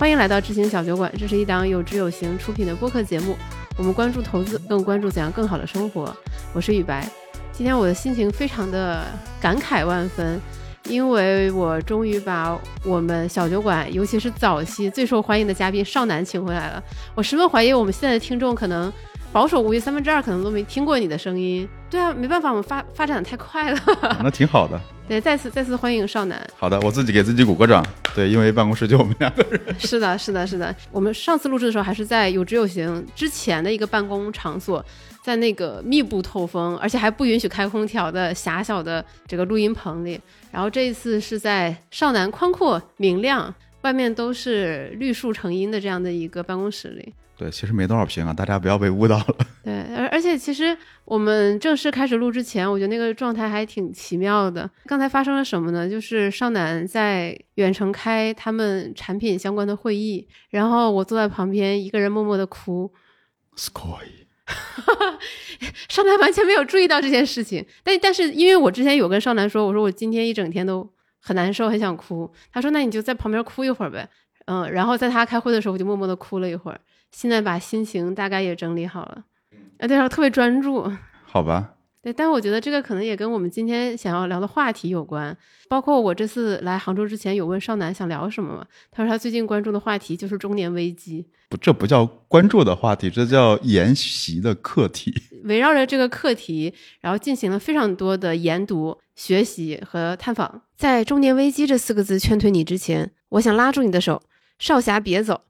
欢迎来到知行小酒馆，这是一档有知有行出品的播客节目。我们关注投资，更关注怎样更好的生活。我是雨白，今天我的心情非常的感慨万分，因为我终于把我们小酒馆，尤其是早期最受欢迎的嘉宾少南请回来了。我十分怀疑我们现在的听众可能保守估计三分之二可能都没听过你的声音。对啊，没办法，我们发发展的太快了。那挺好的。对，再次再次欢迎少南。好的，我自己给自己鼓个掌。对，因为办公室就我们两个人。是的，是的，是的。我们上次录制的时候还是在有知有行之前的一个办公场所，在那个密不透风，而且还不允许开空调的狭小的这个录音棚里。然后这一次是在少南宽阔明亮、外面都是绿树成荫的这样的一个办公室里。对，其实没多少平啊，大家不要被误导了。对，而而且其实我们正式开始录之前，我觉得那个状态还挺奇妙的。刚才发生了什么呢？就是少南在远程开他们产品相关的会议，然后我坐在旁边，一个人默默的哭。s k y 少南完全没有注意到这件事情，但但是因为我之前有跟少南说，我说我今天一整天都很难受，很想哭。他说那你就在旁边哭一会儿呗。嗯，然后在他开会的时候，我就默默的哭了一会儿。现在把心情大概也整理好了，啊，对，特别专注。好吧。对，但我觉得这个可能也跟我们今天想要聊的话题有关。包括我这次来杭州之前，有问少南想聊什么嘛？他说他最近关注的话题就是中年危机。不，这不叫关注的话题，这叫研习的课题。围绕着这个课题，然后进行了非常多的研读、学习和探访。在“中年危机”这四个字劝退你之前，我想拉住你的手，少侠别走。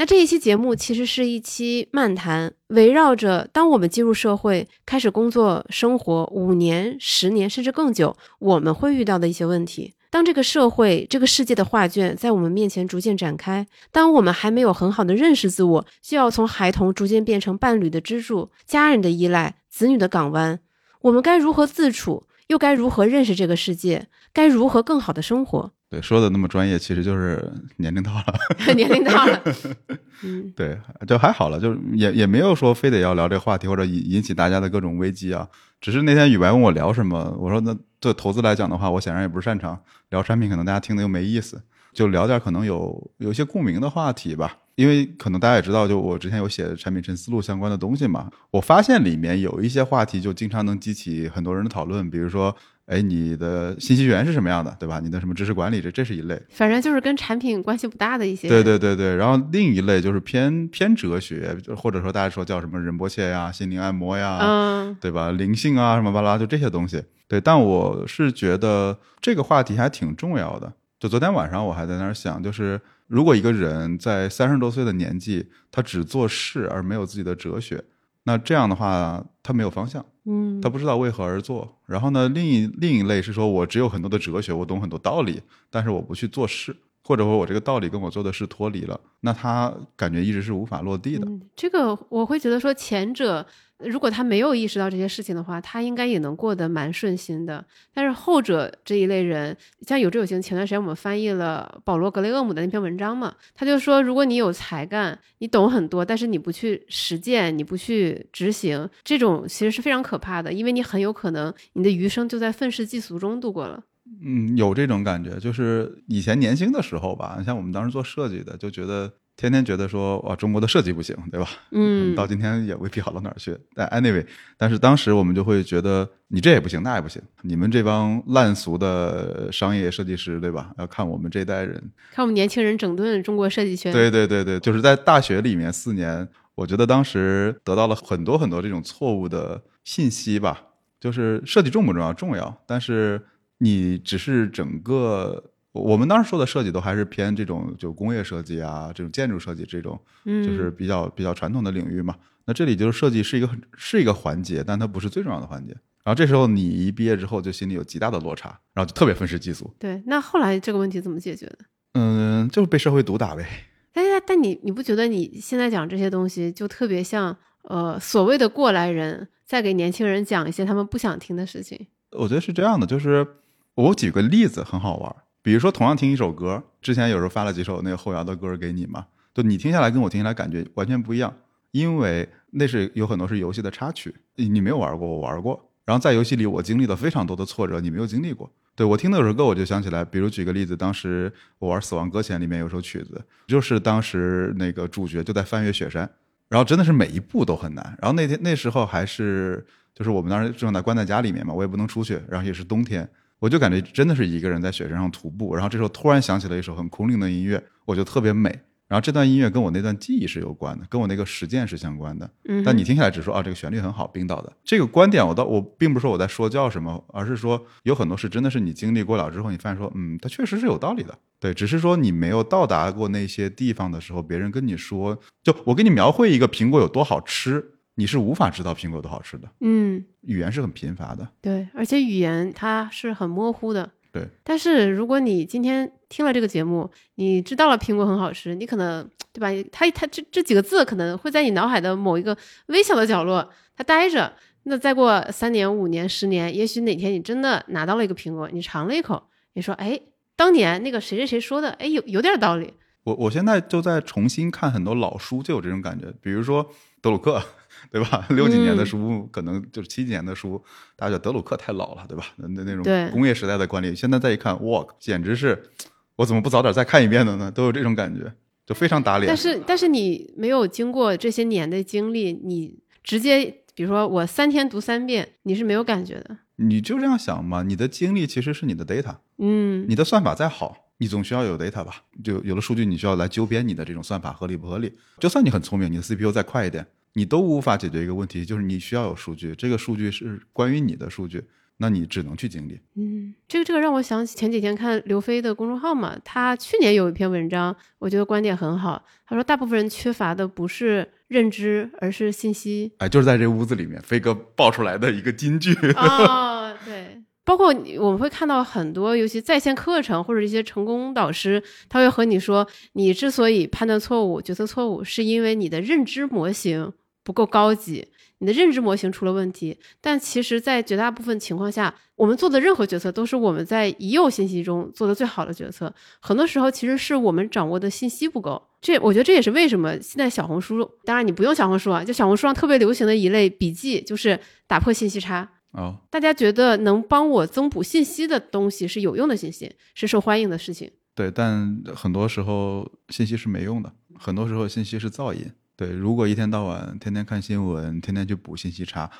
那这一期节目其实是一期漫谈，围绕着当我们进入社会、开始工作、生活五年、十年甚至更久，我们会遇到的一些问题。当这个社会、这个世界的画卷在我们面前逐渐展开，当我们还没有很好的认识自我，就要从孩童逐渐变成伴侣的支柱、家人的依赖、子女的港湾，我们该如何自处？又该如何认识这个世界？该如何更好的生活？对，说的那么专业，其实就是年龄到了，年龄到了。嗯，对，就还好了，就是也也没有说非得要聊这个话题，或者引引起大家的各种危机啊。只是那天宇白问我聊什么，我说那对投资来讲的话，我显然也不是擅长聊产品，可能大家听的又没意思，就聊点可能有有一些共鸣的话题吧。因为可能大家也知道，就我之前有写产品陈思路相关的东西嘛，我发现里面有一些话题就经常能激起很多人的讨论，比如说。哎，你的信息源是什么样的，对吧？你的什么知识管理，这这是一类，反正就是跟产品关系不大的一些。对对对对，然后另一类就是偏偏哲学，或者说大家说叫什么仁波切呀、心灵按摩呀，嗯，对吧？灵性啊，什么巴拉，就这些东西。对，但我是觉得这个话题还挺重要的。就昨天晚上我还在那儿想，就是如果一个人在三十多岁的年纪，他只做事而没有自己的哲学。那这样的话，他没有方向，嗯，他不知道为何而做。然后呢，另一另一类是说，我只有很多的哲学，我懂很多道理，但是我不去做事，或者说我这个道理跟我做的事脱离了，那他感觉一直是无法落地的。这个我会觉得说前者。如果他没有意识到这些事情的话，他应该也能过得蛮顺心的。但是后者这一类人，像有志有行，前段时间我们翻译了保罗·格雷厄姆的那篇文章嘛，他就说，如果你有才干，你懂很多，但是你不去实践，你不去执行，这种其实是非常可怕的，因为你很有可能你的余生就在愤世嫉俗中度过了。嗯，有这种感觉，就是以前年轻的时候吧，像我们当时做设计的，就觉得。天天觉得说哇，中国的设计不行，对吧？嗯，到今天也未必好到哪儿去。但 anyway，但是当时我们就会觉得你这也不行，那也不行。你们这帮烂俗的商业设计师，对吧？要看我们这代人，看我们年轻人整顿中国设计圈。对对对对，就是在大学里面四年，我觉得当时得到了很多很多这种错误的信息吧。就是设计重不重要？重要，但是你只是整个。我们当时说的设计都还是偏这种就工业设计啊，这种建筑设计这种，就是比较比较传统的领域嘛。那这里就是设计是一个是一个环节，但它不是最重要的环节。然后这时候你一毕业之后，就心里有极大的落差，然后就特别愤世嫉俗。对，那后来这个问题怎么解决的？嗯，就是被社会毒打呗。但但你你不觉得你现在讲这些东西，就特别像呃所谓的过来人在给年轻人讲一些他们不想听的事情？我觉得是这样的，就是我举个例子很好玩。比如说，同样听一首歌，之前有时候发了几首那个后摇的歌给你嘛，就你听下来跟我听下来感觉完全不一样，因为那是有很多是游戏的插曲，你没有玩过，我玩过，然后在游戏里我经历了非常多的挫折，你没有经历过。对我听那首歌，我就想起来，比如举个例子，当时我玩《死亡搁浅》里面有首曲子，就是当时那个主角就在翻越雪山，然后真的是每一步都很难。然后那天那时候还是就是我们当时正在关在家里面嘛，我也不能出去，然后也是冬天，我就感觉真的是一个人在雪山上徒步。然后这时候突然想起了一首很空灵的音乐，我就特别美。然后这段音乐跟我那段记忆是有关的，跟我那个实践是相关的。嗯，但你听起来只说啊，这个旋律很好，冰岛的这个观点，我倒我并不是说我在说教什么，而是说有很多事真的是你经历过了之后，你发现说，嗯，它确实是有道理的。对，只是说你没有到达过那些地方的时候，别人跟你说，就我给你描绘一个苹果有多好吃，你是无法知道苹果有多好吃的。嗯，语言是很贫乏的。对，而且语言它是很模糊的。对，但是如果你今天听了这个节目，你知道了苹果很好吃，你可能对吧？它它这这几个字可能会在你脑海的某一个微小的角落，它待着。那再过三年、五年、十年，也许哪天你真的拿到了一个苹果，你尝了一口，你说，哎，当年那个谁谁谁说的，哎，有有点道理。我我现在就在重新看很多老书，就有这种感觉，比如说德鲁克。对吧？六几年的书，可能就是七几年的书，大家觉得德鲁克太老了，对吧？那那那种工业时代的管理，现在再一看，哇，简直是，我怎么不早点再看一遍的呢？都有这种感觉，就非常打脸。但是，但是你没有经过这些年的经历，你直接，比如说我三天读三遍，你是没有感觉的。你就这样想嘛？你的经历其实是你的 data，嗯，你的算法再好，你总需要有 data 吧？就有了数据，你需要来纠编你的这种算法合理不合理？就算你很聪明，你的 CPU 再快一点。你都无法解决一个问题，就是你需要有数据，这个数据是关于你的数据，那你只能去经历。嗯，这个这个让我想起前几天看刘飞的公众号嘛，他去年有一篇文章，我觉得观点很好。他说，大部分人缺乏的不是认知，而是信息。哎，就是在这屋子里面，飞哥爆出来的一个金句。哦，对，包括我们会看到很多，尤其在线课程或者一些成功导师，他会和你说，你之所以判断错误、决策错误，是因为你的认知模型。不够高级，你的认知模型出了问题。但其实，在绝大部分情况下，我们做的任何决策都是我们在已有信息中做的最好的决策。很多时候，其实是我们掌握的信息不够。这，我觉得这也是为什么现在小红书，当然你不用小红书啊，就小红书上特别流行的一类笔记，就是打破信息差。哦，大家觉得能帮我增补信息的东西是有用的信息，是受欢迎的事情。对，但很多时候信息是没用的，很多时候信息是噪音。对，如果一天到晚天天看新闻，天天去补信息差，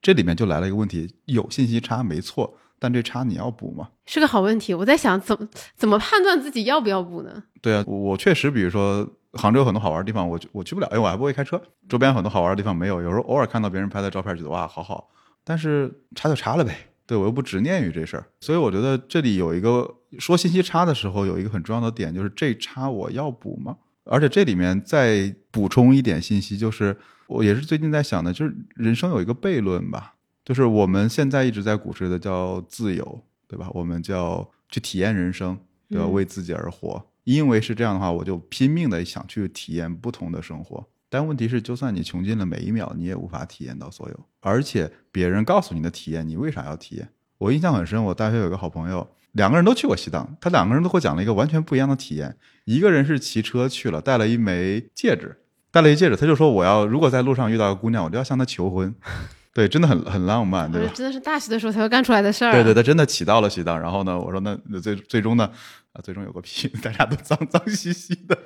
这里面就来了一个问题：有信息差没错，但这差你要补吗？是个好问题。我在想，怎么怎么判断自己要不要补呢？对啊，我确实，比如说杭州有很多好玩的地方，我我去不了，因为我还不会开车。周边很多好玩的地方没有，有时候偶尔看到别人拍的照片，觉得哇，好好，但是差就差了呗。对我又不执念于这事儿，所以我觉得这里有一个说信息差的时候，有一个很重要的点，就是这差我要补吗？而且这里面再补充一点信息，就是我也是最近在想的，就是人生有一个悖论吧，就是我们现在一直在鼓吹的叫自由，对吧？我们叫去体验人生，对吧？为自己而活，因为是这样的话，我就拼命的想去体验不同的生活。但问题是，就算你穷尽了每一秒，你也无法体验到所有。而且别人告诉你的体验，你为啥要体验？我印象很深，我大学有个好朋友。两个人都去过西藏，他两个人都给我讲了一个完全不一样的体验。一个人是骑车去了，带了一枚戒指，带了一戒指，他就说我要如果在路上遇到个姑娘，我就要向她求婚。对，真的很很浪漫，对吧？真的是大学的时候才会干出来的事儿。对对，他真的骑到了西藏。然后呢，我说那最最终呢，啊，最终有个屁，大家都脏脏兮兮的。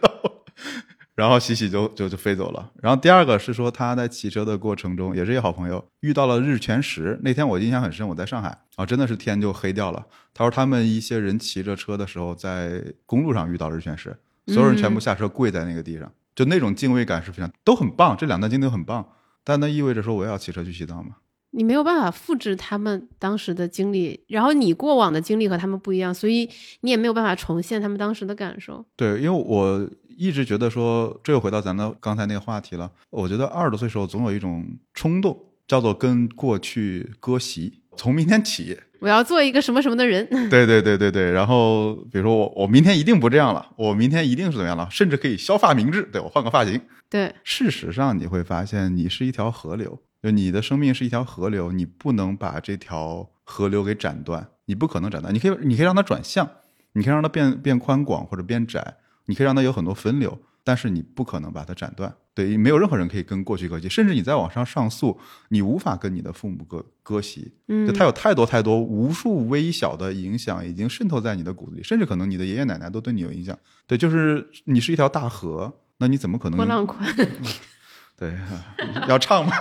然后喜喜就就就飞走了。然后第二个是说他在骑车的过程中，也是一个好朋友遇到了日全食。那天我印象很深，我在上海啊，真的是天就黑掉了。他说他们一些人骑着车的时候，在公路上遇到日全食，所有人全部下车跪在那个地上，就那种敬畏感是非常都很棒。这两段经历都很棒，但那意味着说我也要骑车去西藏吗？你没有办法复制他们当时的经历，然后你过往的经历和他们不一样，所以你也没有办法重现他们当时的感受。对，因为我。一直觉得说，这又回到咱的刚才那个话题了。我觉得二十多岁时候总有一种冲动，叫做跟过去割席。从明天起，我要做一个什么什么的人。对对对对对。然后比如说我，我明天一定不这样了，我明天一定是怎么样了，甚至可以削发明志。对我换个发型。对，事实上你会发现，你是一条河流，就你的生命是一条河流，你不能把这条河流给斩断，你不可能斩断。你可以，你可以让它转向，你可以让它变变宽广或者变窄。你可以让它有很多分流，但是你不可能把它斩断。对，没有任何人可以跟过去割席，甚至你在网上上诉，你无法跟你的父母割割席。嗯，就它有太多太多无数微小的影响，已经渗透在你的骨子里，甚至可能你的爷爷奶奶都对你有影响。对，就是你是一条大河，那你怎么可能波浪宽？对，要唱吗？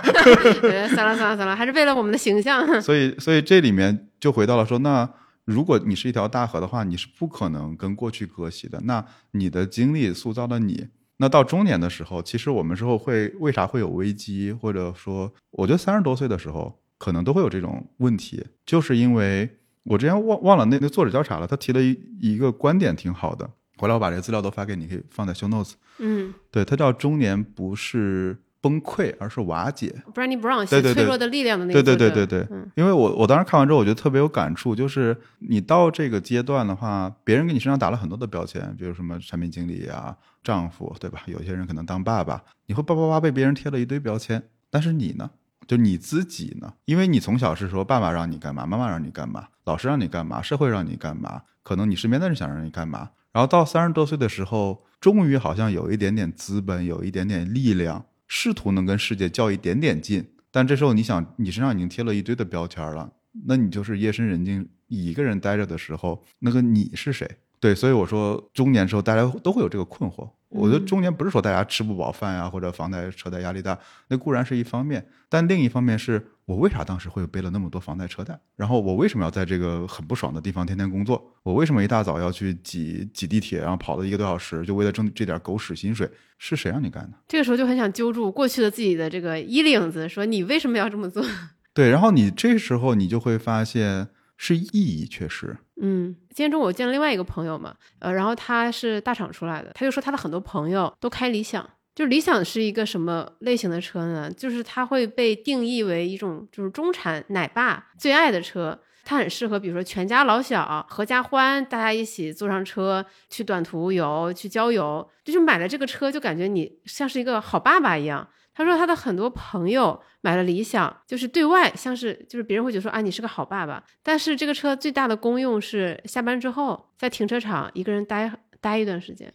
对，算了算了算了，还是为了我们的形象。所以，所以这里面就回到了说，那如果你是一条大河的话，你是不可能跟过去割席的。那你的经历塑造了你。那到中年的时候，其实我们之后会为啥会有危机，或者说，我觉得三十多岁的时候可能都会有这种问题，就是因为我之前忘忘了那那作者叫啥了，他提了一一个观点挺好的，回来我把这个资料都发给你，可以放在 show notes。嗯，对，他叫中年不是崩溃，而是瓦解。Brandy Brown 对对对写脆弱的力量的那对个对对对对对，嗯因为我我当时看完之后，我觉得特别有感触，就是你到这个阶段的话，别人给你身上打了很多的标签，比如什么产品经理啊、丈夫，对吧？有些人可能当爸爸，你会叭叭叭被别人贴了一堆标签，但是你呢？就你自己呢？因为你从小是说爸爸让你干嘛，妈妈让你干嘛，老师让你干嘛，社会让你干嘛，可能你身边的人想让你干嘛，然后到三十多岁的时候，终于好像有一点点资本，有一点点力量，试图能跟世界较一点点劲。但这时候你想，你身上已经贴了一堆的标签了，那你就是夜深人静一个人待着的时候，那个你是谁？对，所以我说中年时候大家都会有这个困惑。我觉得中间不是说大家吃不饱饭呀，或者房贷车贷压力大，那固然是一方面，但另一方面是我为啥当时会背了那么多房贷车贷？然后我为什么要在这个很不爽的地方天天工作？我为什么一大早要去挤挤地铁，然后跑了一个多小时，就为了挣这点狗屎薪水？是谁让你干的？这个时候就很想揪住过去的自己的这个衣领子，说你为什么要这么做？对，然后你这时候你就会发现是意义确实。嗯，今天中午我见了另外一个朋友嘛，呃，然后他是大厂出来的，他就说他的很多朋友都开理想，就理想是一个什么类型的车呢？就是它会被定义为一种就是中产奶爸最爱的车。它很适合，比如说全家老小、合家欢，大家一起坐上车去短途游、去郊游，就是买了这个车，就感觉你像是一个好爸爸一样。他说他的很多朋友买了理想，就是对外像是就是别人会觉得说啊你是个好爸爸，但是这个车最大的功用是下班之后在停车场一个人待待一段时间。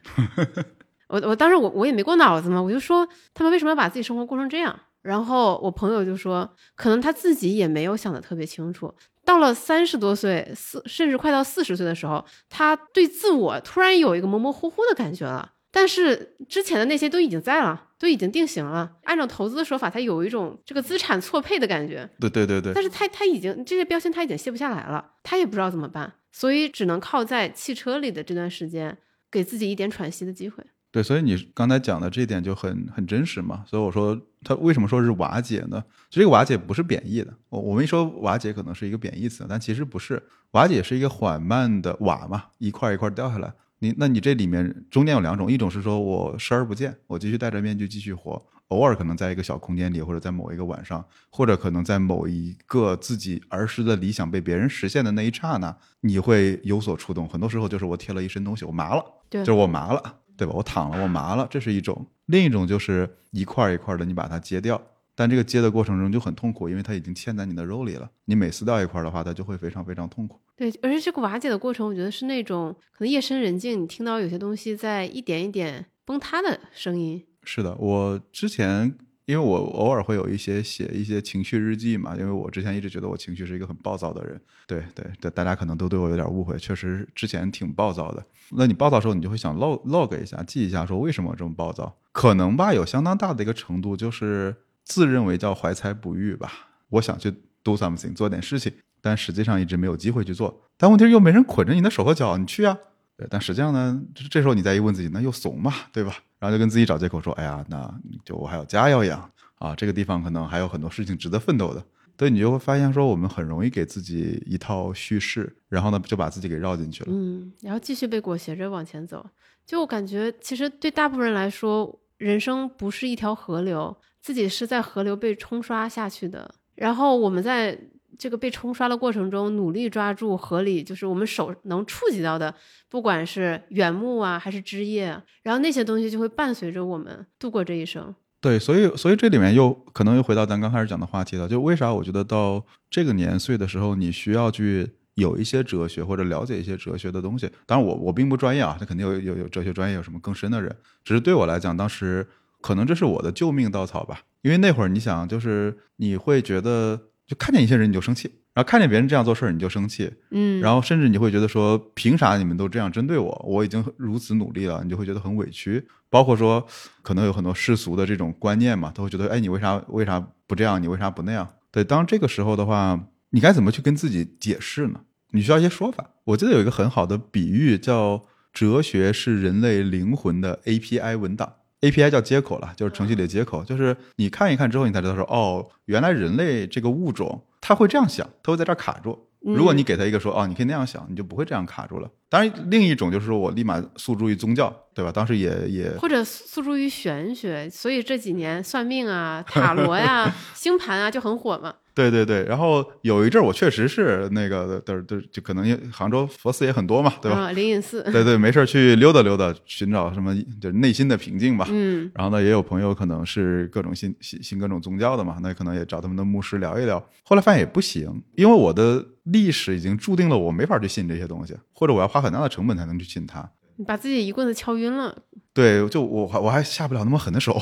我我当时我我也没过脑子嘛，我就说他们为什么要把自己生活过成这样？然后我朋友就说，可能他自己也没有想的特别清楚。到了三十多岁，四甚至快到四十岁的时候，他对自我突然有一个模模糊糊的感觉了。但是之前的那些都已经在了，都已经定型了。按照投资的说法，它有一种这个资产错配的感觉。对对对对，但是他他已经这些标签他已经卸不下来了，他也不知道怎么办，所以只能靠在汽车里的这段时间，给自己一点喘息的机会。对，所以你刚才讲的这一点就很很真实嘛。所以我说他为什么说是瓦解呢？这个瓦解不是贬义的。我我们一说瓦解可能是一个贬义词，但其实不是。瓦解是一个缓慢的瓦嘛，一块一块掉下来。你那你这里面中间有两种，一种是说我视而不见，我继续戴着面具继续活，偶尔可能在一个小空间里，或者在某一个晚上，或者可能在某一个自己儿时的理想被别人实现的那一刹那，你会有所触动。很多时候就是我贴了一身东西，我麻了，对就是我麻了。对吧？我躺了，我麻了，这是一种；另一种就是一块一块的，你把它揭掉，但这个揭的过程中就很痛苦，因为它已经嵌在你的肉里了。你每撕掉一块的话，它就会非常非常痛苦。对，而且这个瓦解的过程，我觉得是那种可能夜深人静，你听到有些东西在一点一点崩塌的声音。是的，我之前因为我偶尔会有一些写一些情绪日记嘛，因为我之前一直觉得我情绪是一个很暴躁的人。对对对，大家可能都对我有点误会，确实之前挺暴躁的。那你暴躁的时候，你就会想 log log 一下，记一下，说为什么我这么暴躁？可能吧，有相当大的一个程度，就是自认为叫怀才不遇吧。我想去 do something 做点事情，但实际上一直没有机会去做。但问题是又没人捆着你的手和脚，你去啊。对，但实际上呢，这时候你再一问自己，那又怂嘛，对吧？然后就跟自己找借口说，哎呀，那就我还有家要养啊，这个地方可能还有很多事情值得奋斗的。对你就会发现说，我们很容易给自己一套叙事，然后呢就把自己给绕进去了。嗯，然后继续被裹挟着往前走。就我感觉，其实对大部分人来说，人生不是一条河流，自己是在河流被冲刷下去的。然后我们在这个被冲刷的过程中，努力抓住河里就是我们手能触及到的，不管是原木啊，还是枝叶，然后那些东西就会伴随着我们度过这一生。对，所以所以这里面又可能又回到咱刚开始讲的话题了，就为啥我觉得到这个年岁的时候，你需要去有一些哲学或者了解一些哲学的东西。当然我我并不专业啊，那肯定有有有哲学专业有什么更深的人，只是对我来讲，当时可能这是我的救命稻草吧。因为那会儿你想，就是你会觉得就看见一些人你就生气。然后看见别人这样做事儿，你就生气，嗯，然后甚至你会觉得说，凭啥你们都这样针对我？我已经如此努力了，你就会觉得很委屈。包括说，可能有很多世俗的这种观念嘛，都会觉得，哎，你为啥为啥不这样？你为啥不那样？对，当这个时候的话，你该怎么去跟自己解释呢？你需要一些说法。我记得有一个很好的比喻，叫哲学是人类灵魂的 API 文档。API 叫接口了，就是程序里的接口，就是你看一看之后，你才知道说，哦，原来人类这个物种它会这样想，它会在这儿卡住。如果你给他一个说，哦，你可以那样想，你就不会这样卡住了。当然，另一种就是说我立马诉诸于宗教，对吧？当时也也或者诉诸于玄学，所以这几年算命啊、塔罗呀、星盘啊就很火嘛。对对对，然后有一阵儿我确实是那个的的，就可能杭州佛寺也很多嘛，对吧？啊，灵隐寺。对对，没事儿去溜达溜达，寻找什么 就是内心的平静吧。嗯。然后呢，也有朋友可能是各种信信信各种宗教的嘛，那可能也找他们的牧师聊一聊。后来发现也不行，因为我的历史已经注定了我没法去信这些东西，或者我要花很大的成本才能去信它。你把自己一棍子敲晕了。对，就我还我还下不了那么狠的手。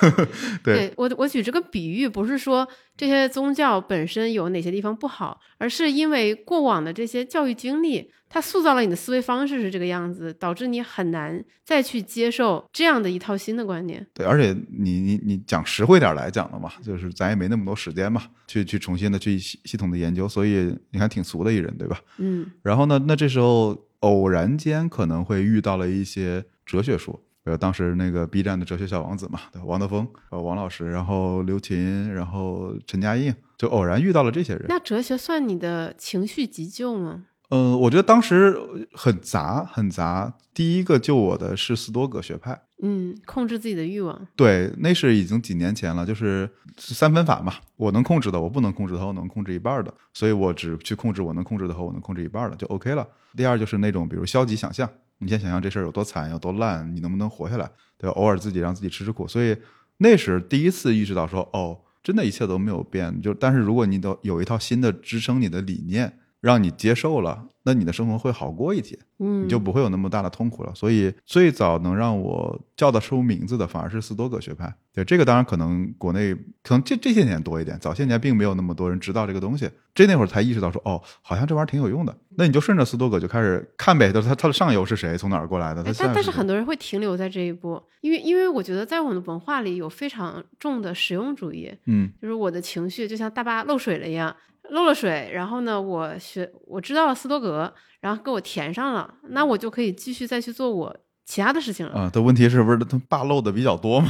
对我我举这个比喻，不是说这些宗教本身有哪些地方不好，而是因为过往的这些教育经历，它塑造了你的思维方式是这个样子，导致你很难再去接受这样的一套新的观念。对，而且你你你讲实惠点来讲的嘛，就是咱也没那么多时间嘛，去去重新的去系系统的研究，所以你看挺俗的一人，对吧？嗯。然后呢，那这时候偶然间可能会遇到了一些哲学书。比如，当时那个 B 站的哲学小王子嘛，对，王德峰，呃，王老师，然后刘琴，然后陈嘉映，就偶然遇到了这些人。那哲学算你的情绪急救吗？嗯，我觉得当时很杂，很杂。第一个救我的是斯多葛学派，嗯，控制自己的欲望。对，那是已经几年前了，就是三分法嘛，我能控制的，我不能控制的，我能控制一半的，所以我只去控制我能控制的和我能控制一半的，就 OK 了。第二就是那种，比如消极想象。你先想象这事儿有多惨，有多烂，你能不能活下来？对？偶尔自己让自己吃吃苦，所以那时第一次意识到说，哦，真的一切都没有变。就但是如果你都有一套新的支撑你的理念，让你接受了。那你的生活会好过一些，嗯，你就不会有那么大的痛苦了。所以最早能让我叫得出名字的，反而是斯多葛学派。对这个，当然可能国内可能这这些年多一点，早些年并没有那么多人知道这个东西。这那会儿才意识到说，哦，好像这玩意儿挺有用的。那你就顺着斯多葛就开始看呗，就是他他的上游是谁，从哪儿过来的？但但是很多人会停留在这一步，因为因为我觉得在我们的文化里有非常重的实用主义，嗯，就是我的情绪就像大坝漏水了一样。漏了水，然后呢，我学我知道了斯多格，然后给我填上了，那我就可以继续再去做我其他的事情了。啊，的问题是不是他坝漏的比较多嘛？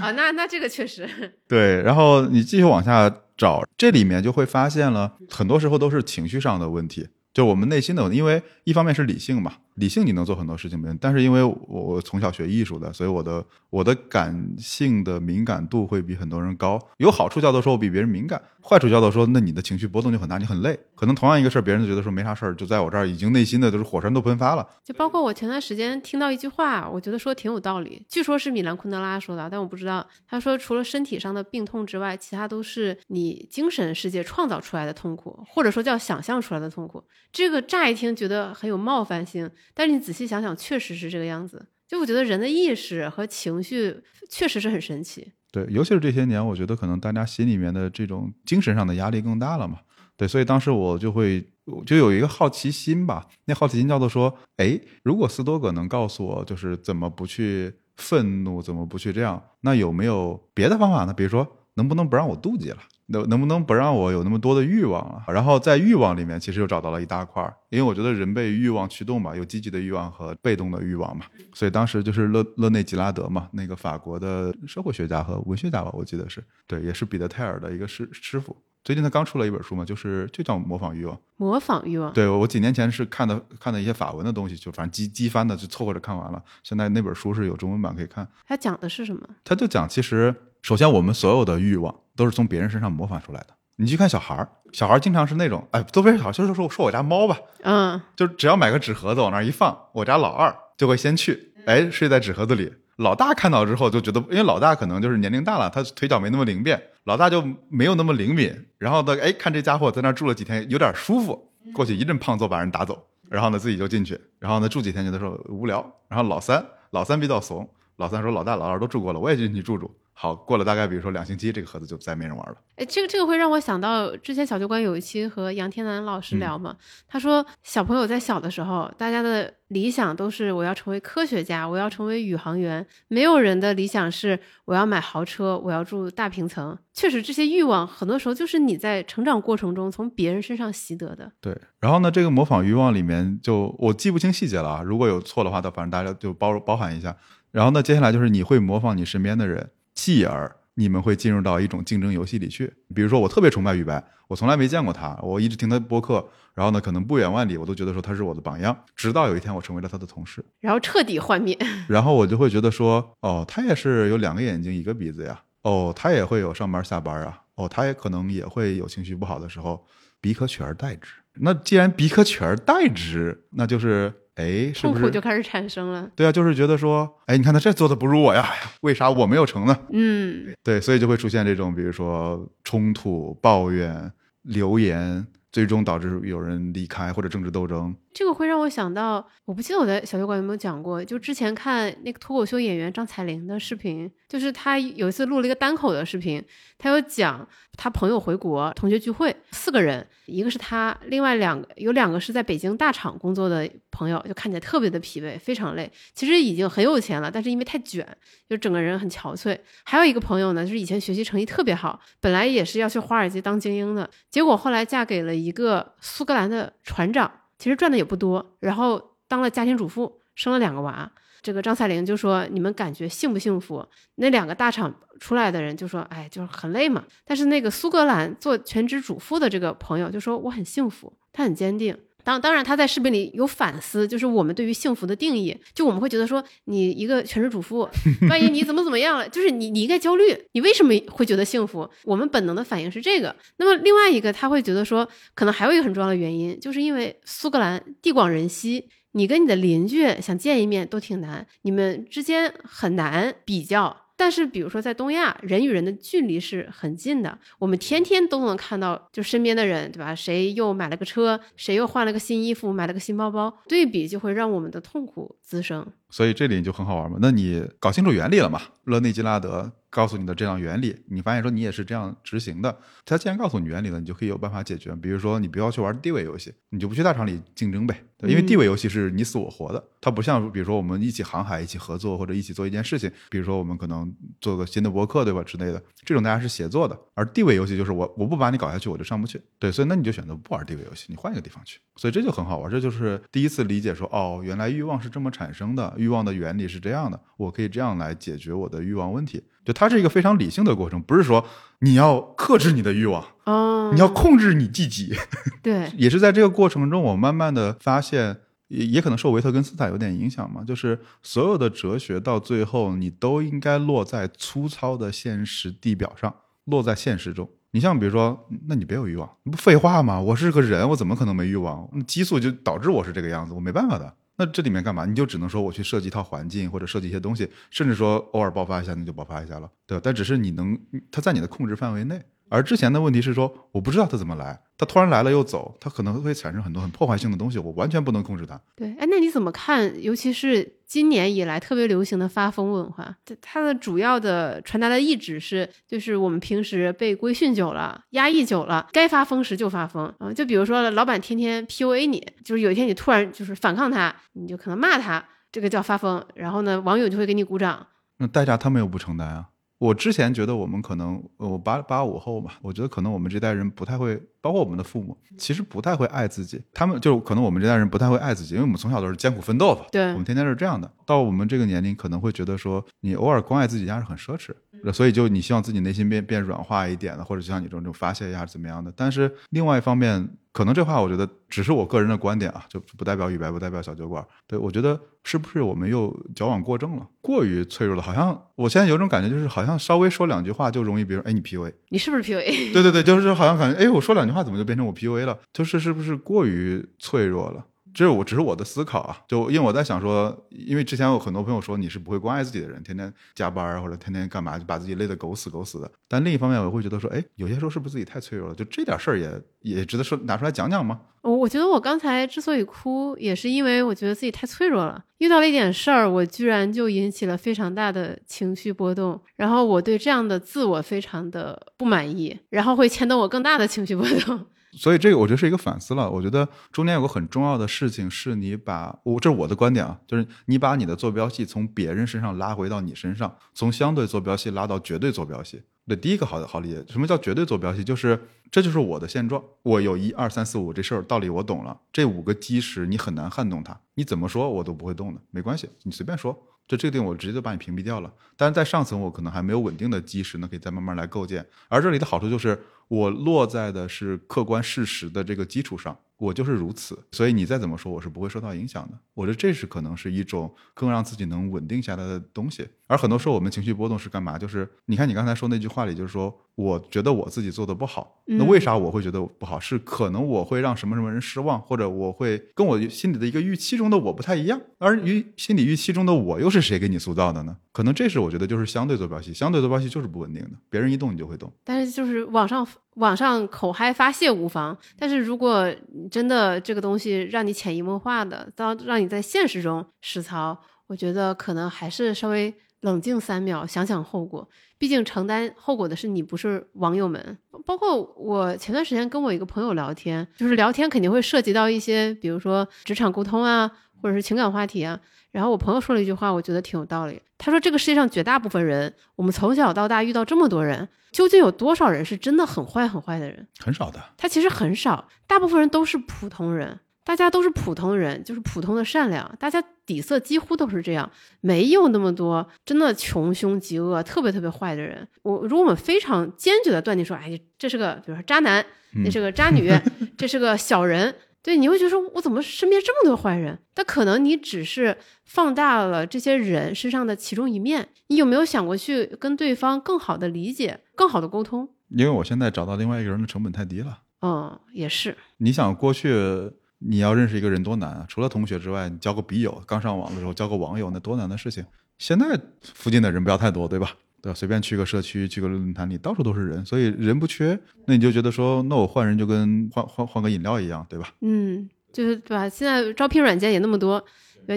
啊，那那这个确实 对。然后你继续往下找，这里面就会发现了，很多时候都是情绪上的问题。就我们内心的，因为一方面是理性嘛，理性你能做很多事情没。但是因为我从小学艺术的，所以我的我的感性的敏感度会比很多人高。有好处叫做说我比别人敏感，坏处叫做说那你的情绪波动就很大，你很累。可能同样一个事儿，别人就觉得说没啥事儿，就在我这儿已经内心的都是火山都喷发了。就包括我前段时间听到一句话，我觉得说挺有道理。据说是米兰昆德拉说的，但我不知道。他说除了身体上的病痛之外，其他都是你精神世界创造出来的痛苦，或者说叫想象出来的痛苦。这个乍一听觉得很有冒犯性，但是你仔细想想，确实是这个样子。就我觉得人的意识和情绪确实是很神奇。对，尤其是这些年，我觉得可能大家心里面的这种精神上的压力更大了嘛。对，所以当时我就会就有一个好奇心吧。那好奇心叫做说，哎，如果斯多葛能告诉我，就是怎么不去愤怒，怎么不去这样，那有没有别的方法呢？比如说，能不能不让我妒忌了？能能不能不让我有那么多的欲望了？然后在欲望里面，其实又找到了一大块儿，因为我觉得人被欲望驱动嘛，有积极的欲望和被动的欲望嘛。所以当时就是勒勒内吉拉德嘛，那个法国的社会学家和文学家吧，我记得是对，也是彼得泰尔的一个师师傅。最近他刚出了一本书嘛，就是就叫模仿欲望。模仿欲望。对我几年前是看的看的一些法文的东西，就反正机机翻的就凑合着看完了。现在那本书是有中文版可以看。他讲的是什么？他就讲，其实首先我们所有的欲望都是从别人身上模仿出来的。你去看小孩儿，小孩儿经常是那种，哎，都别小，就是说说我家猫吧，嗯，就只要买个纸盒子往那儿一放，我家老二就会先去，哎，睡在纸盒子里。老大看到之后就觉得，因为老大可能就是年龄大了，他腿脚没那么灵便，老大就没有那么灵敏。然后呢，哎，看这家伙在那住了几天，有点舒服，过去一阵胖揍把人打走，然后呢自己就进去，然后呢住几天觉得说无聊。然后老三，老三比较怂，老三说老大、老二都住过了，我也进去住住。好，过了大概比如说两星期，这个盒子就再没人玩了。哎，这个这个会让我想到之前小酒馆有一期和杨天南老师聊嘛，他说小朋友在小的时候，大家的理想都是我要成为科学家，我要成为宇航员，没有人的理想是我要买豪车，我要住大平层。确实，这些欲望很多时候就是你在成长过程中从别人身上习得的。对，然后呢，这个模仿欲望里面就我记不清细节了啊，如果有错的话，反正大家就包包含一下。然后呢，接下来就是你会模仿你身边的人。继而，你们会进入到一种竞争游戏里去。比如说，我特别崇拜于白，我从来没见过他，我一直听他播客，然后呢，可能不远万里，我都觉得说他是我的榜样。直到有一天，我成为了他的同事，然后彻底幻灭。然后我就会觉得说，哦，他也是有两个眼睛一个鼻子呀，哦，他也会有上班下班啊，哦，他也可能也会有情绪不好的时候，彼可取而代之。那既然彼可取而代之，那就是。哎，痛苦就开始产生了。对啊，就是觉得说，哎，你看他这做的不如我呀，为啥我没有成呢？嗯，对，所以就会出现这种，比如说冲突、抱怨、留言，最终导致有人离开或者政治斗争。这个会让我想到，我不记得我在小酒馆有没有讲过，就之前看那个脱口秀演员张彩玲的视频，就是他有一次录了一个单口的视频，他有讲他朋友回国同学聚会，四个人，一个是他，另外两个有两个是在北京大厂工作的朋友，就看起来特别的疲惫，非常累，其实已经很有钱了，但是因为太卷，就整个人很憔悴。还有一个朋友呢，就是以前学习成绩特别好，本来也是要去华尔街当精英的，结果后来嫁给了一个苏格兰的船长。其实赚的也不多，然后当了家庭主妇，生了两个娃。这个张彩玲就说：“你们感觉幸不幸福？”那两个大厂出来的人就说：“哎，就是很累嘛。”但是那个苏格兰做全职主妇的这个朋友就说：“我很幸福，他很坚定。”当当然，他在视频里有反思，就是我们对于幸福的定义。就我们会觉得说，你一个全职主妇，万一你怎么怎么样了，就是你你应该焦虑，你为什么会觉得幸福？我们本能的反应是这个。那么另外一个，他会觉得说，可能还有一个很重要的原因，就是因为苏格兰地广人稀，你跟你的邻居想见一面都挺难，你们之间很难比较。但是，比如说在东亚，人与人的距离是很近的，我们天天都能看到，就身边的人，对吧？谁又买了个车，谁又换了个新衣服，买了个新包包，对比就会让我们的痛苦滋生。所以这里就很好玩嘛。那你搞清楚原理了嘛？勒内基拉德告诉你的这样原理，你发现说你也是这样执行的。他既然告诉你原理了，你就可以有办法解决。比如说，你不要去玩地位游戏，你就不去大厂里竞争呗。因为地位游戏是你死我活的，它不像比如说我们一起航海、一起合作或者一起做一件事情。比如说我们可能做个新的博客，对吧之类的，这种大家是协作的。而地位游戏就是我我不把你搞下去，我就上不去。对，所以那你就选择不玩地位游戏，你换一个地方去。所以这就很好玩，这就是第一次理解说，哦，原来欲望是这么产生的，欲望的原理是这样的，我可以这样来解决我的欲望问题。就它是一个非常理性的过程，不是说你要克制你的欲望，哦，你要控制你自己。对，也是在这个过程中，我慢慢的发现，也也可能受维特根斯坦有点影响嘛，就是所有的哲学到最后，你都应该落在粗糙的现实地表上，落在现实中。你像比如说，那你别有欲望，不废话吗？我是个人，我怎么可能没欲望？激素就导致我是这个样子，我没办法的。那这里面干嘛？你就只能说我去设计一套环境，或者设计一些东西，甚至说偶尔爆发一下，那就爆发一下了，对吧？但只是你能，它在你的控制范围内。而之前的问题是说，我不知道它怎么来。它突然来了又走，它可能会产生很多很破坏性的东西，我完全不能控制它。对，哎，那你怎么看？尤其是今年以来特别流行的发疯文化，它的主要的传达的意旨是，就是我们平时被规训久了，压抑久了，该发疯时就发疯啊。就比如说，老板天天 PUA 你，就是有一天你突然就是反抗他，你就可能骂他，这个叫发疯。然后呢，网友就会给你鼓掌。那代价他们又不承担啊。我之前觉得我们可能，我八八五后嘛，我觉得可能我们这代人不太会，包括我们的父母，其实不太会爱自己。他们就可能我们这代人不太会爱自己，因为我们从小都是艰苦奋斗的，对，我们天天是这样的。到我们这个年龄，可能会觉得说，你偶尔关爱自己一下是很奢侈，所以就你希望自己内心变变软化一点的，或者就像你这种这种发泄一下怎么样的。但是另外一方面，可能这话我觉得只是我个人的观点啊，就不代表雨白，不代表小酒馆。对我觉得是不是我们又矫枉过正了，过于脆弱了？好像我现在有种感觉，就是好像稍微说两句话就容易，比如哎你 PUA，你是不是 PUA？对对对，就是好像感觉哎我说两句话怎么就变成我 PUA 了？就是是不是过于脆弱了？这我只是我的思考啊，就因为我在想说，因为之前有很多朋友说你是不会关爱自己的人，天天加班或者天天干嘛，就把自己累得狗死狗死的。但另一方面，我会觉得说，哎，有些时候是不是自己太脆弱了？就这点事儿也也值得说拿出来讲讲吗？我我觉得我刚才之所以哭，也是因为我觉得自己太脆弱了，遇到了一点事儿，我居然就引起了非常大的情绪波动，然后我对这样的自我非常的不满意，然后会牵动我更大的情绪波动。所以这个我觉得是一个反思了。我觉得中间有个很重要的事情是，你把我这是我的观点啊，就是你把你的坐标系从别人身上拉回到你身上，从相对坐标系拉到绝对坐标系。对，第一个好好理解，什么叫绝对坐标系？就是这就是我的现状，我有一二三四五这事儿道理我懂了，这五个基石你很难撼动它，你怎么说我都不会动的，没关系，你随便说。就这个地方，我直接就把你屏蔽掉了。但是在上层，我可能还没有稳定的基石呢，可以再慢慢来构建。而这里的好处就是，我落在的是客观事实的这个基础上，我就是如此。所以你再怎么说，我是不会受到影响的。我觉得这是可能是一种更让自己能稳定下来的东西。而很多时候，我们情绪波动是干嘛？就是你看你刚才说那句话里，就是说。我觉得我自己做的不好，那为啥我会觉得不好？是可能我会让什么什么人失望，或者我会跟我心里的一个预期中的我不太一样。而预心理预期中的我又是谁给你塑造的呢？可能这是我觉得就是相对坐标系，相对坐标系就是不稳定的，别人一动你就会动。但是就是网上网上口嗨发泄无妨，但是如果真的这个东西让你潜移默化的到让你在现实中实操，我觉得可能还是稍微冷静三秒，想想后果。毕竟承担后果的是你，不是网友们。包括我前段时间跟我一个朋友聊天，就是聊天肯定会涉及到一些，比如说职场沟通啊，或者是情感话题啊。然后我朋友说了一句话，我觉得挺有道理。他说：“这个世界上绝大部分人，我们从小到大遇到这么多人，究竟有多少人是真的很坏很坏的人？很少的。他其实很少，大部分人都是普通人。”大家都是普通人，就是普通的善良，大家底色几乎都是这样，没有那么多真的穷凶极恶、特别特别坏的人。我如果我们非常坚决的断定说，哎，这是个，比如说渣男，那是个渣女，这是个小人，对，你会觉得说，我怎么身边这么多坏人？但可能你只是放大了这些人身上的其中一面，你有没有想过去跟对方更好的理解、更好的沟通？因为我现在找到另外一个人的成本太低了。嗯，也是。你想过去。你要认识一个人多难啊！除了同学之外，你交个笔友，刚上网的时候交个网友，那多难的事情。现在附近的人不要太多，对吧？对吧？随便去个社区，去个论坛里，到处都是人，所以人不缺。那你就觉得说，那我换人就跟换换换个饮料一样，对吧？嗯，就是对吧？现在招聘软件也那么多，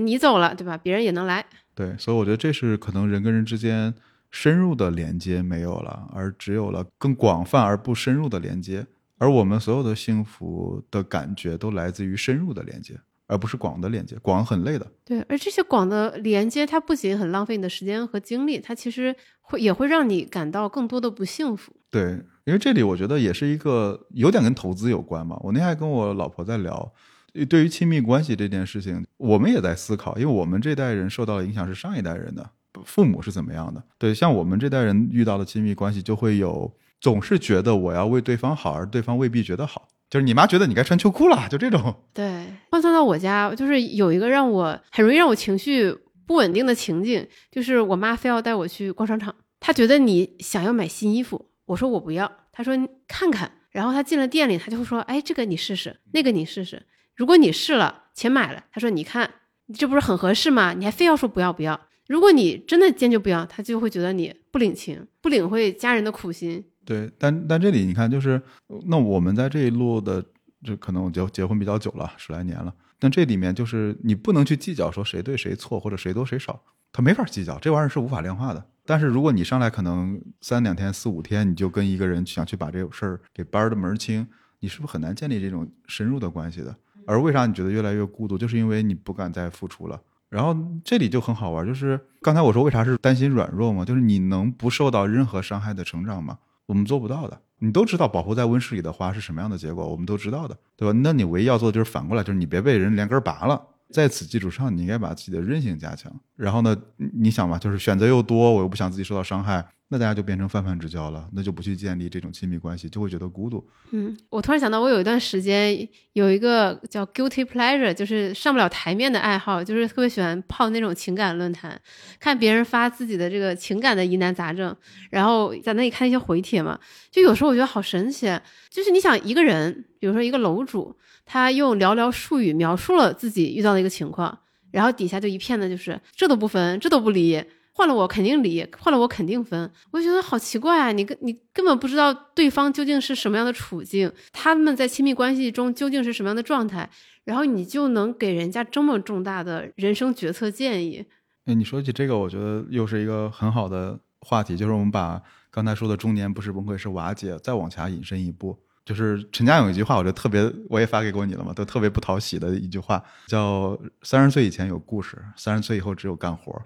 你走了，对吧？别人也能来。对，所以我觉得这是可能人跟人之间深入的连接没有了，而只有了更广泛而不深入的连接。而我们所有的幸福的感觉都来自于深入的连接，而不是广的连接。广很累的。对，而这些广的连接，它不仅很浪费你的时间和精力，它其实会也会让你感到更多的不幸福。对，因为这里我觉得也是一个有点跟投资有关嘛。我那天还跟我老婆在聊，对于亲密关系这件事情，我们也在思考，因为我们这代人受到的影响是上一代人的父母是怎么样的。对，像我们这代人遇到的亲密关系，就会有。总是觉得我要为对方好，而对方未必觉得好。就是你妈觉得你该穿秋裤了，就这种。对，换算到我家，就是有一个让我很容易让我情绪不稳定的情景，就是我妈非要带我去逛商场，她觉得你想要买新衣服，我说我不要，她说看看。然后她进了店里，她就会说，哎，这个你试试，那个你试试。如果你试了，钱买了，她说你看，这不是很合适吗？你还非要说不要不要。如果你真的坚决不要，她就会觉得你不领情，不领会家人的苦心。对，但但这里你看，就是那我们在这一路的，就可能我结结婚比较久了，十来年了。但这里面就是你不能去计较说谁对谁错，或者谁多谁少，他没法计较，这玩意儿是无法量化的。但是如果你上来可能三两天、四五天，你就跟一个人想去把这事儿给掰的门清，你是不是很难建立这种深入的关系的？而为啥你觉得越来越孤独，就是因为你不敢再付出了。然后这里就很好玩，就是刚才我说为啥是担心软弱嘛，就是你能不受到任何伤害的成长吗？我们做不到的，你都知道保护在温室里的花是什么样的结果，我们都知道的，对吧？那你唯一要做的就是反过来，就是你别被人连根拔了。在此基础上，你应该把自己的韧性加强。然后呢，你想吧，就是选择又多，我又不想自己受到伤害，那大家就变成泛泛之交了，那就不去建立这种亲密关系，就会觉得孤独。嗯，我突然想到，我有一段时间有一个叫 guilty pleasure，就是上不了台面的爱好，就是特别喜欢泡那种情感论坛，看别人发自己的这个情感的疑难杂症，然后在那里看一些回帖嘛。就有时候我觉得好神奇，就是你想一个人，比如说一个楼主，他用寥寥数语描述了自己遇到的一个情况，然后底下就一片的就是这都不分，这都不离。换了我肯定离，换了我肯定分。我就觉得好奇怪啊！你根你根本不知道对方究竟是什么样的处境，他们在亲密关系中究竟是什么样的状态，然后你就能给人家这么重大的人生决策建议。哎，你说起这个，我觉得又是一个很好的话题，就是我们把刚才说的中年不是崩溃是瓦解，再往下引申一步，就是陈嘉勇一句话，我觉得特别，我也发给过你了嘛，都特别不讨喜的一句话，叫三十岁以前有故事，三十岁以后只有干活。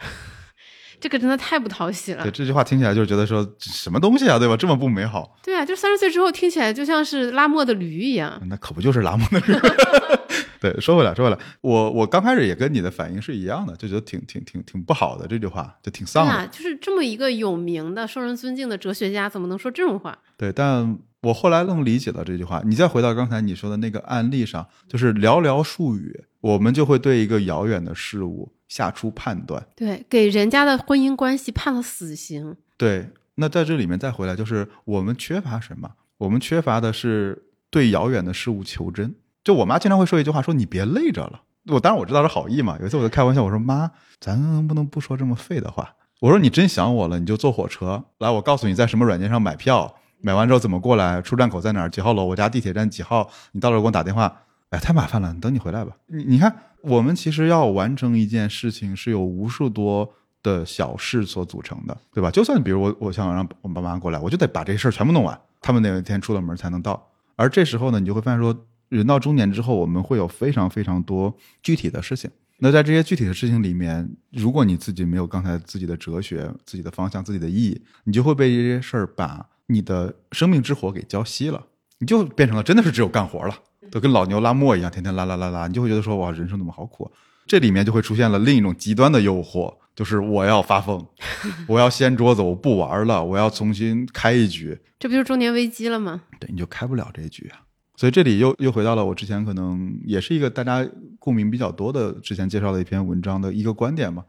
这个真的太不讨喜了。对这句话听起来就是觉得说什么东西啊，对吧？这么不美好。对啊，就三十岁之后听起来就像是拉磨的驴一样。那可不就是拉磨的驴？对，说回来，说回来，我我刚开始也跟你的反应是一样的，就觉得挺挺挺挺不好的这句话，就挺丧的。就是这么一个有名的、受人尊敬的哲学家，怎么能说这种话？对，但我后来愣理解了这句话。你再回到刚才你说的那个案例上，就是寥寥数语，我们就会对一个遥远的事物。下出判断，对，给人家的婚姻关系判了死刑。对，那在这里面再回来，就是我们缺乏什么？我们缺乏的是对遥远的事物求真。就我妈经常会说一句话，说你别累着了。我当然我知道是好意嘛。有一次我就开玩笑，我说妈，咱能不能不说这么废的话？我说你真想我了，你就坐火车来，我告诉你在什么软件上买票，买完之后怎么过来，出站口在哪儿，几号楼，我家地铁站几号，你到了给我打电话。哎，太麻烦了，等你回来吧。你你看。我们其实要完成一件事情，是有无数多的小事所组成的，对吧？就算比如我，我想让我爸妈过来，我就得把这事儿全部弄完，他们哪一天出了门才能到。而这时候呢，你就会发现说，人到中年之后，我们会有非常非常多具体的事情。那在这些具体的事情里面，如果你自己没有刚才自己的哲学、自己的方向、自己的意义，你就会被这些事儿把你的生命之火给浇熄了，你就变成了真的是只有干活了。都跟老牛拉磨一样，天天拉拉拉拉，你就会觉得说哇，人生怎么好苦？啊这里面就会出现了另一种极端的诱惑，就是我要发疯，我要掀桌子，我不玩了，我要重新开一局。这不就是中年危机了吗？对，你就开不了这一局啊。所以这里又又回到了我之前可能也是一个大家共鸣比较多的之前介绍的一篇文章的一个观点嘛，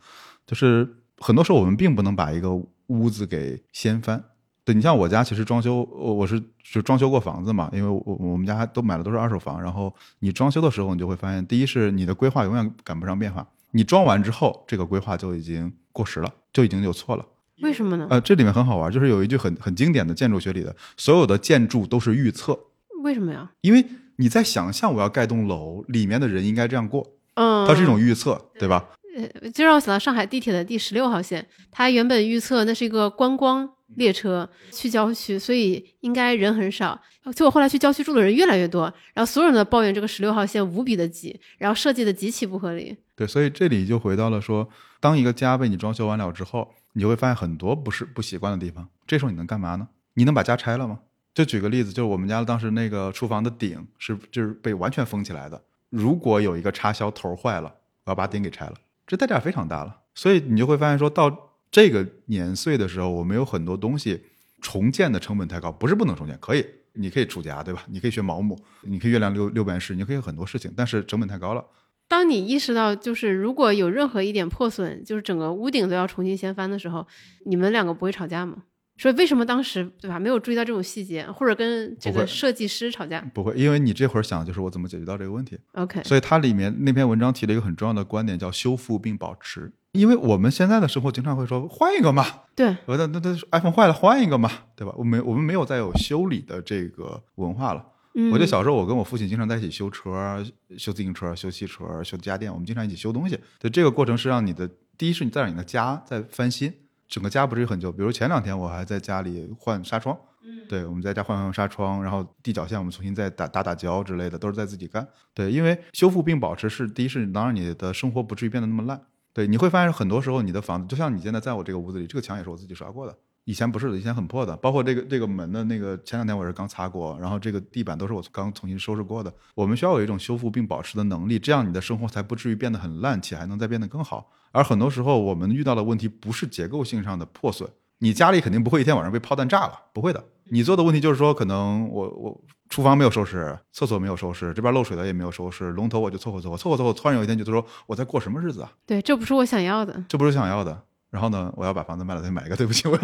就是很多时候我们并不能把一个屋子给掀翻。对你像我家其实装修，我我是就装修过房子嘛，因为我我们家都买的都是二手房。然后你装修的时候，你就会发现，第一是你的规划永远赶不上变化。你装完之后，这个规划就已经过时了，就已经有错了。为什么呢？呃，这里面很好玩，就是有一句很很经典的建筑学里的，所有的建筑都是预测。为什么呀？因为你在想象我要盖栋楼，里面的人应该这样过。嗯，它是一种预测，对吧？呃，就让我想到上海地铁的第十六号线，它原本预测那是一个观光。列车去郊区，所以应该人很少。结果后来去郊区住的人越来越多，然后所有人都抱怨这个十六号线无比的挤，然后设计的极其不合理。对，所以这里就回到了说，当一个家被你装修完了之后，你就会发现很多不是不习惯的地方。这时候你能干嘛呢？你能把家拆了吗？就举个例子，就是我们家当时那个厨房的顶是就是被完全封起来的。如果有一个插销头坏了，我要把顶给拆了，这代价非常大了。所以你就会发现说到。这个年岁的时候，我们有很多东西重建的成本太高，不是不能重建，可以，你可以出家，对吧？你可以学毛姆，你可以月亮六六便士，你可以很多事情，但是成本太高了。当你意识到，就是如果有任何一点破损，就是整个屋顶都要重新掀翻的时候，你们两个不会吵架吗？所以为什么当时对吧？没有注意到这种细节，或者跟这个设计师吵架？不会，因为你这会儿想的就是我怎么解决到这个问题。OK，所以它里面那篇文章提了一个很重要的观点，叫修复并保持。因为我们现在的生活经常会说换一个嘛，对，那那那 iPhone 坏了换一个嘛，对吧？我们我们没有再有修理的这个文化了。嗯我记得小时候我跟我父亲经常在一起修车、修自行车、修汽车、修家电，我们经常一起修东西。对，这个过程是让你的第一是你在让你的家在翻新，整个家不至于很旧。比如前两天我还在家里换纱窗，嗯，对，我们在家换换纱窗，然后地脚线我们重新再打打打胶之类的，都是在自己干。对，因为修复并保持是第一是能让你的生活不至于变得那么烂。对，你会发现很多时候你的房子，就像你现在在我这个屋子里，这个墙也是我自己刷过的。以前不是的，以前很破的。包括这个这个门的那个，前两天我是刚擦过，然后这个地板都是我刚重新收拾过的。我们需要有一种修复并保持的能力，这样你的生活才不至于变得很烂，且还能再变得更好。而很多时候我们遇到的问题不是结构性上的破损，你家里肯定不会一天晚上被炮弹炸了，不会的。你做的问题就是说，可能我我厨房没有收拾，厕所没有收拾，这边漏水了也没有收拾，龙头我就凑合凑合，凑合凑合，突然有一天觉得说我在过什么日子啊？对，这不是我想要的。这不是想要的。然后呢，我要把房子卖了再买一个，对不起，我。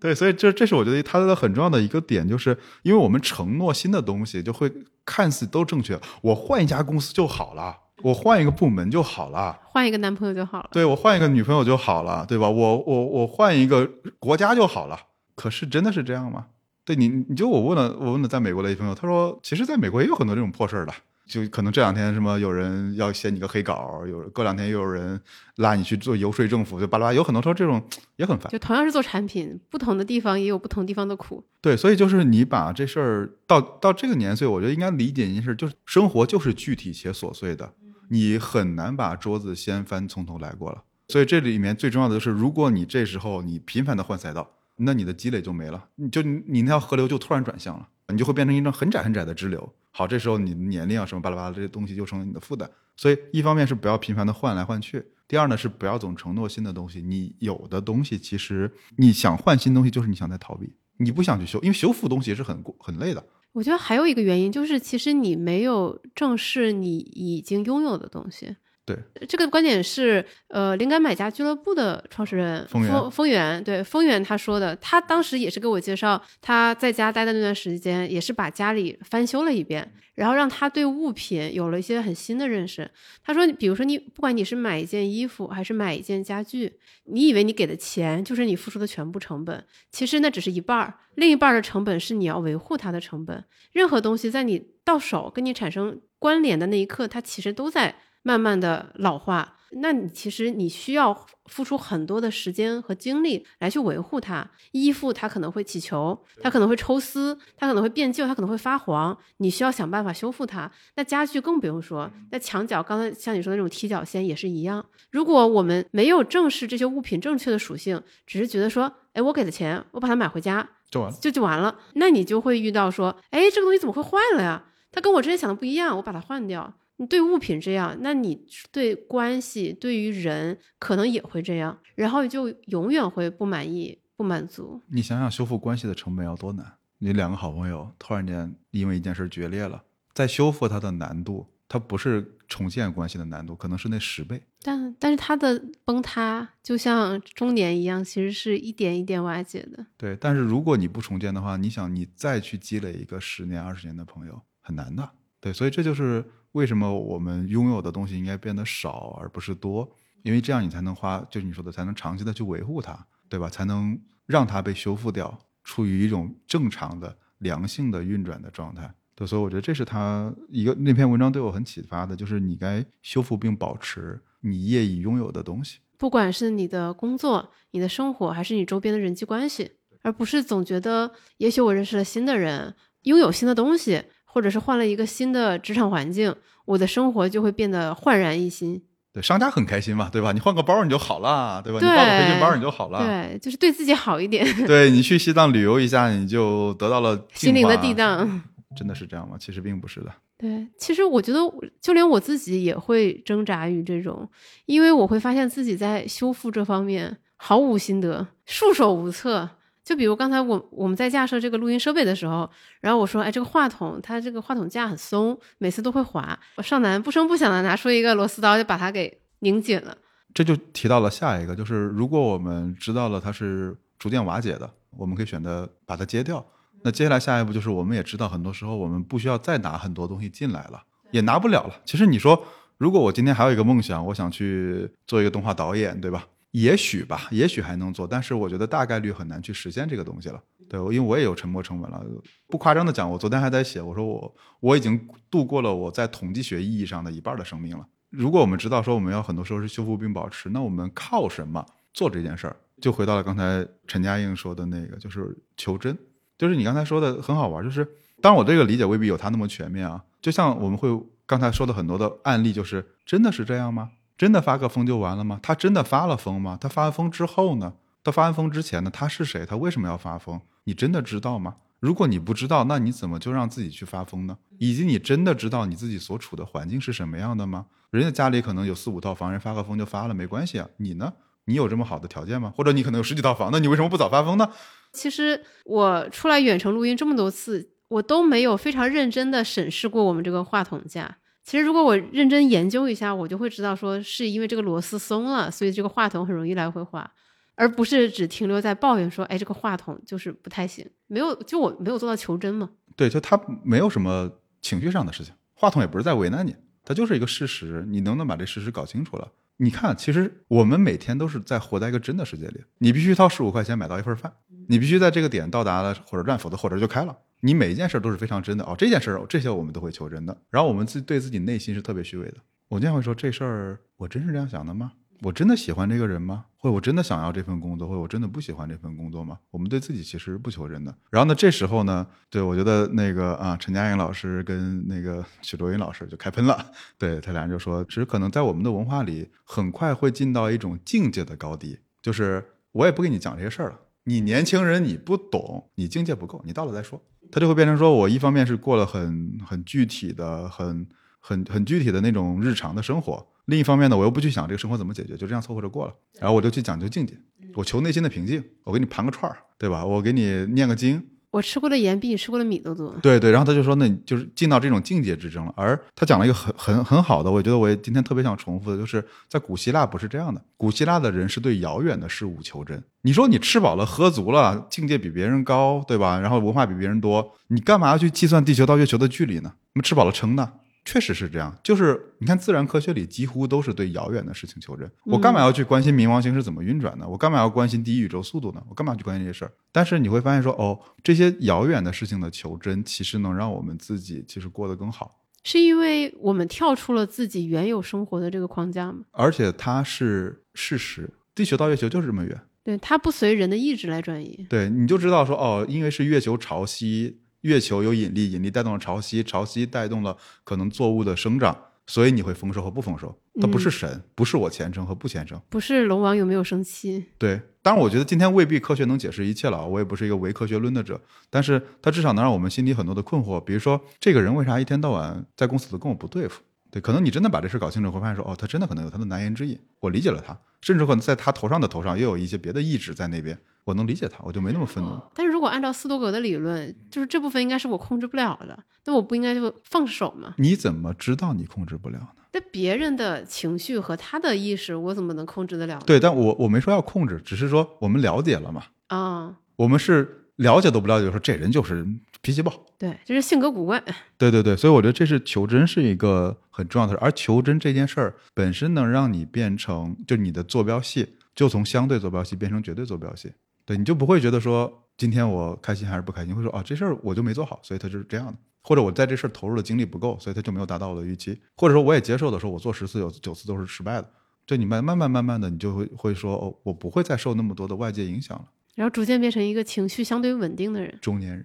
对，所以这这是我觉得它的很重要的一个点，就是因为我们承诺新的东西，就会看似都正确。我换一家公司就好了，我换一个部门就好了，换一个男朋友就好了。对我换一个女朋友就好了，对吧？我我我换一个国家就好了。可是真的是这样吗？对你，你就我问了，我问了在美国的一朋友，他说，其实在美国也有很多这种破事儿的。就可能这两天什么有人要写你个黑稿，有过两天又有人拉你去做游说政府，就巴拉巴拉，有很多时候这种也很烦。就同样是做产品，不同的地方也有不同地方的苦。对，所以就是你把这事儿到到这个年岁，我觉得应该理解一件事，就是生活就是具体且琐碎的，你很难把桌子掀翻从头来过了。所以这里面最重要的就是，如果你这时候你频繁的换赛道，那你的积累就没了，你就你那条河流就突然转向了，你就会变成一种很窄很窄的支流。好，这时候你的年龄啊什么巴拉巴拉这些东西就成了你的负担。所以一方面是不要频繁的换来换去，第二呢是不要总承诺新的东西。你有的东西其实你想换新东西，就是你想在逃避，你不想去修，因为修复东西是很很累的。我觉得还有一个原因就是，其实你没有正视你已经拥有的东西。对，这个观点是呃，灵感买家俱乐部的创始人丰丰源，对丰源他说的，他当时也是给我介绍他在家待的那段时间，也是把家里翻修了一遍，然后让他对物品有了一些很新的认识。他说，比如说你不管你是买一件衣服还是买一件家具，你以为你给的钱就是你付出的全部成本，其实那只是一半儿，另一半的成本是你要维护它的成本。任何东西在你到手跟你产生关联的那一刻，它其实都在。慢慢的老化，那你其实你需要付出很多的时间和精力来去维护它。衣服它可能会起球，它可能会抽丝，它可能会变旧，它可能会发黄，你需要想办法修复它。那家具更不用说，那墙角刚才像你说的那种踢脚线也是一样。如果我们没有正视这些物品正确的属性，只是觉得说，哎，我给的钱，我把它买回家就完了，就就完了，那你就会遇到说，哎，这个东西怎么会坏了呀？它跟我之前想的不一样，我把它换掉。你对物品这样，那你对关系、对于人可能也会这样，然后就永远会不满意、不满足。你想想，修复关系的成本要多难？你两个好朋友突然间因为一件事决裂了，再修复它的难度，它不是重建关系的难度，可能是那十倍。但但是它的崩塌就像中年一样，其实是一点一点瓦解的。对，但是如果你不重建的话，你想你再去积累一个十年、二十年的朋友，很难的。对，所以这就是。为什么我们拥有的东西应该变得少而不是多？因为这样你才能花，就是你说的，才能长期的去维护它，对吧？才能让它被修复掉，处于一种正常的、良性的运转的状态。对，所以我觉得这是他一个那篇文章对我很启发的，就是你该修复并保持你业已拥有的东西，不管是你的工作、你的生活，还是你周边的人际关系，而不是总觉得也许我认识了新的人，拥有新的东西。或者是换了一个新的职场环境，我的生活就会变得焕然一新。对，商家很开心嘛，对吧？你换个包你就好了，对吧？你换个培训班你就好了。对，就是对自己好一点。对你去西藏旅游一下，你就得到了心灵的地荡。真的是这样吗？其实并不是的。对，其实我觉得，就连我自己也会挣扎于这种，因为我会发现自己在修复这方面毫无心得，束手无策。就比如刚才我我们在架设这个录音设备的时候，然后我说，哎，这个话筒它这个话筒架很松，每次都会滑。我少男不声不响的拿出一个螺丝刀，就把它给拧紧了。这就提到了下一个，就是如果我们知道了它是逐渐瓦解的，我们可以选择把它揭掉。那接下来下一步就是，我们也知道很多时候我们不需要再拿很多东西进来了，也拿不了了。其实你说，如果我今天还有一个梦想，我想去做一个动画导演，对吧？也许吧，也许还能做，但是我觉得大概率很难去实现这个东西了。对，因为我也有沉没成本了。不夸张的讲，我昨天还在写，我说我我已经度过了我在统计学意义上的一半的生命了。如果我们知道说我们要很多时候是修复并保持，那我们靠什么做这件事儿？就回到了刚才陈嘉映说的那个，就是求真。就是你刚才说的很好玩，就是当然我这个理解未必有他那么全面啊。就像我们会刚才说的很多的案例，就是真的是这样吗？真的发个疯就完了吗？他真的发了疯吗？他发完疯之后呢？他发完疯之前呢？他是谁？他为什么要发疯？你真的知道吗？如果你不知道，那你怎么就让自己去发疯呢？以及你真的知道你自己所处的环境是什么样的吗？人家家里可能有四五套房，人发个疯就发了，没关系啊。你呢？你有这么好的条件吗？或者你可能有十几套房，那你为什么不早发疯呢？其实我出来远程录音这么多次，我都没有非常认真的审视过我们这个话筒架。其实如果我认真研究一下，我就会知道说是因为这个螺丝松了，所以这个话筒很容易来回滑，而不是只停留在抱怨说，哎，这个话筒就是不太行。没有，就我没有做到求真嘛。对，就他没有什么情绪上的事情，话筒也不是在为难你，它就是一个事实，你能不能把这事实搞清楚了？你看，其实我们每天都是在活在一个真的世界里。你必须掏十五块钱买到一份饭，你必须在这个点到达了火车站，否则火车就开了。你每一件事都是非常真的哦，这件事儿这些我们都会求真的。然后我们自对自己内心是特别虚伪的。我经常会说，这事儿我真是这样想的吗？我真的喜欢这个人吗？或者我真的想要这份工作，或者我真的不喜欢这份工作吗？我们对自己其实不求真的。然后呢，这时候呢，对我觉得那个啊，陈佳莹老师跟那个 许卓云老师就开喷了。对他俩人就说，只是可能在我们的文化里，很快会进到一种境界的高低，就是我也不跟你讲这些事儿了。你年轻人，你不懂，你境界不够，你到了再说。他就会变成说，我一方面是过了很很具体的、很很很具体的那种日常的生活。另一方面呢，我又不去想这个生活怎么解决，就这样凑合着过了。然后我就去讲究境界，我求内心的平静。我给你盘个串儿，对吧？我给你念个经。我吃过的盐比你吃过的米都多。对对，然后他就说，那你就是进到这种境界之争了。而他讲了一个很很很好的，我觉得我也今天特别想重复的，就是在古希腊不是这样的。古希腊的人是对遥远的事物求真。你说你吃饱了喝足了，境界比别人高，对吧？然后文化比别人多，你干嘛要去计算地球到月球的距离呢？那么吃饱了撑的。确实是这样，就是你看自然科学里几乎都是对遥远的事情求真。我干嘛要去关心冥王星是怎么运转的？我干嘛要关心第一宇宙速度呢？我干嘛去关心这些事儿？但是你会发现说，哦，这些遥远的事情的求真，其实能让我们自己其实过得更好。是因为我们跳出了自己原有生活的这个框架吗？而且它是事实，地球到月球就是这么远。对，它不随人的意志来转移。对，你就知道说，哦，因为是月球潮汐。月球有引力，引力带动了潮汐，潮汐带动了可能作物的生长，所以你会丰收和不丰收。它不是神，不是我虔诚和不虔诚，不是龙王有没有生气。对，当然我觉得今天未必科学能解释一切了，我也不是一个唯科学论的者，但是它至少能让我们心里很多的困惑，比如说这个人为啥一天到晚在公司都跟我不对付？对，可能你真的把这事搞清楚，会发现说，哦，他真的可能有他的难言之隐，我理解了他，甚至可能在他头上的头上也有一些别的意志在那边。我能理解他，我就没那么愤怒。但是如果按照斯多格的理论，就是这部分应该是我控制不了的，那我不应该就放手吗？你怎么知道你控制不了呢？那别人的情绪和他的意识，我怎么能控制得了？对，但我我没说要控制，只是说我们了解了嘛。啊，我们是了解都不了解，说这人就是脾气暴，对，就是性格古怪。对对对，所以我觉得这是求真是一个很重要的事，而求真这件事儿本身能让你变成，就你的坐标系就从相对坐标系变成绝对坐标系。对，你就不会觉得说今天我开心还是不开心，会说啊这事儿我就没做好，所以他就是这样的，或者我在这事儿投入的精力不够，所以他就没有达到我的预期，或者说我也接受的说，我做十次有九次都是失败的，就你慢慢慢慢慢的，你就会会说哦，我不会再受那么多的外界影响了，然后逐渐变成一个情绪相对稳定的人，中年人，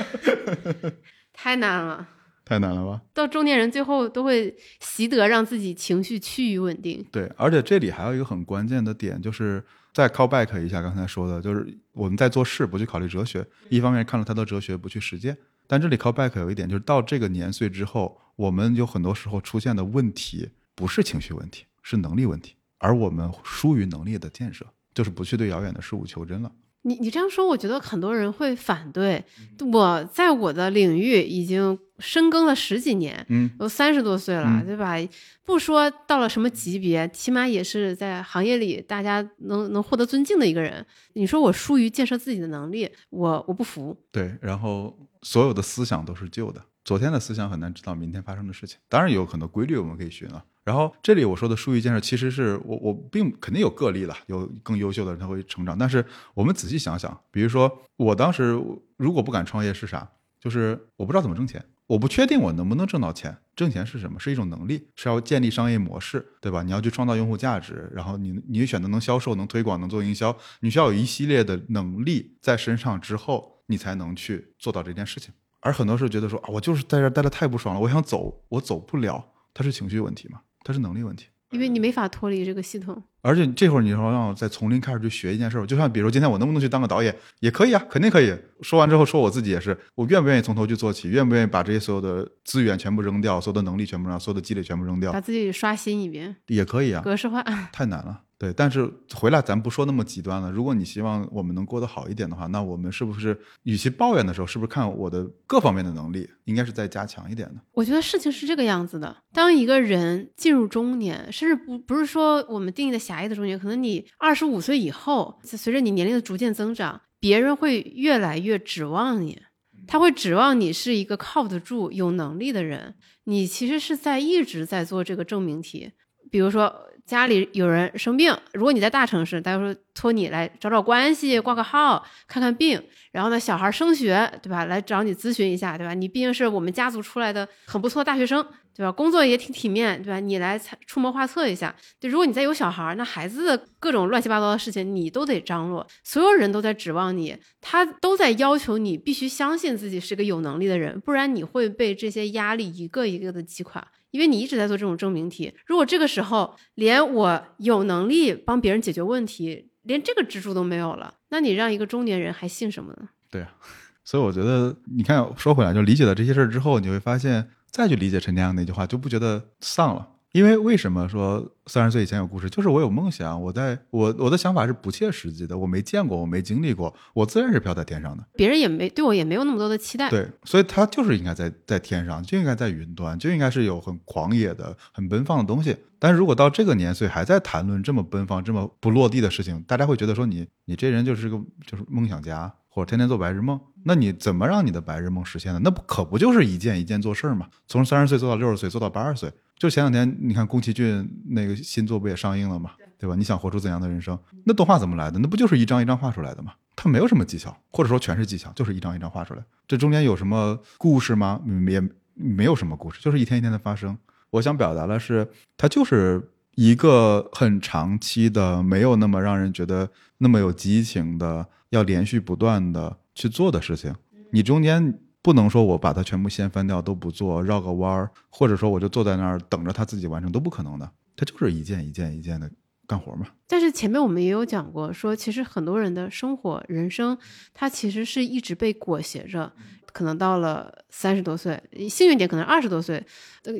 太难了，太难了吧？到中年人最后都会习得让自己情绪趋于稳定。对，而且这里还有一个很关键的点就是。再 call back 一下刚才说的，就是我们在做事不去考虑哲学，一方面看了太多哲学不去实践。但这里 call back 有一点，就是到这个年岁之后，我们有很多时候出现的问题不是情绪问题，是能力问题，而我们疏于能力的建设，就是不去对遥远的事物求真了。你你这样说，我觉得很多人会反对。我在我的领域已经深耕了十几年，嗯，都三十多岁了，对吧？不说到了什么级别，起码也是在行业里大家能能获得尊敬的一个人。你说我疏于建设自己的能力，我我不服。对，然后所有的思想都是旧的，昨天的思想很难知道明天发生的事情。当然有很多规律我们可以学啊。然后这里我说的疏于建设，其实是我我并肯定有个例了，有更优秀的人他会成长。但是我们仔细想想，比如说我当时如果不敢创业是啥？就是我不知道怎么挣钱，我不确定我能不能挣到钱。挣钱是什么？是一种能力，是要建立商业模式，对吧？你要去创造用户价值，然后你你选择能销售、能推广、能做营销，你需要有一系列的能力在身上之后，你才能去做到这件事情。而很多时候觉得说啊，我就是在这待的太不爽了，我想走，我走不了，它是情绪问题吗？它是能力问题，因为你没法脱离这个系统。而且这会儿你说让我再从零开始去学一件事儿，就像比如说今天我能不能去当个导演，也可以啊，肯定可以。说完之后说我自己也是，我愿不愿意从头去做起，愿不愿意把这些所有的资源全部扔掉，所有的能力全部扔掉，所有的积累全部扔掉把，自己刷新一遍，也可以啊。格式化。太难了。对，但是回来咱不说那么极端了。如果你希望我们能过得好一点的话，那我们是不是与其抱怨的时候，是不是看我的各方面的能力，应该是再加强一点的？我觉得事情是这个样子的：当一个人进入中年，甚至不不是说我们定义的狭义的中年，可能你二十五岁以后，随着你年龄的逐渐增长，别人会越来越指望你，他会指望你是一个靠得住、有能力的人。你其实是在一直在做这个证明题，比如说。家里有人生病，如果你在大城市，大家说托你来找找关系、挂个号、看看病，然后呢，小孩升学，对吧？来找你咨询一下，对吧？你毕竟是我们家族出来的很不错的大学生，对吧？工作也挺体面，对吧？你来出谋划策一下。对，如果你再有小孩儿，那孩子的各种乱七八糟的事情你都得张罗，所有人都在指望你，他都在要求你必须相信自己是个有能力的人，不然你会被这些压力一个一个的击垮。因为你一直在做这种证明题，如果这个时候连我有能力帮别人解决问题，连这个支柱都没有了，那你让一个中年人还信什么呢？对啊，所以我觉得，你看，说回来，就理解了这些事儿之后，你会发现，再去理解陈天阳那句话，就不觉得丧了。因为为什么说三十岁以前有故事？就是我有梦想，我在我我的想法是不切实际的，我没见过，我没经历过，我自然是飘在天上的。别人也没对我也没有那么多的期待。对，所以他就是应该在在天上，就应该在云端，就应该是有很狂野的、很奔放的东西。但是如果到这个年岁还在谈论这么奔放、这么不落地的事情，大家会觉得说你你这人就是个就是梦想家，或者天天做白日梦。那你怎么让你的白日梦实现呢？那不可不就是一件一件做事儿吗？从三十岁做到六十岁，做到八十岁。就前两天，你看宫崎骏那个新作不也上映了吗？对吧？你想活出怎样的人生？那动画怎么来的？那不就是一张一张画出来的吗？它没有什么技巧，或者说全是技巧，就是一张一张画出来。这中间有什么故事吗？也没有什么故事，就是一天一天的发生。我想表达的是，它就是一个很长期的，没有那么让人觉得那么有激情的，要连续不断的去做的事情。你中间。不能说我把它全部掀翻掉都不做，绕个弯儿，或者说我就坐在那儿等着它自己完成，都不可能的。它就是一件一件一件的干活嘛。但是前面我们也有讲过，说其实很多人的生活、人生，他其实是一直被裹挟着。可能到了三十多岁，幸运点可能二十多岁，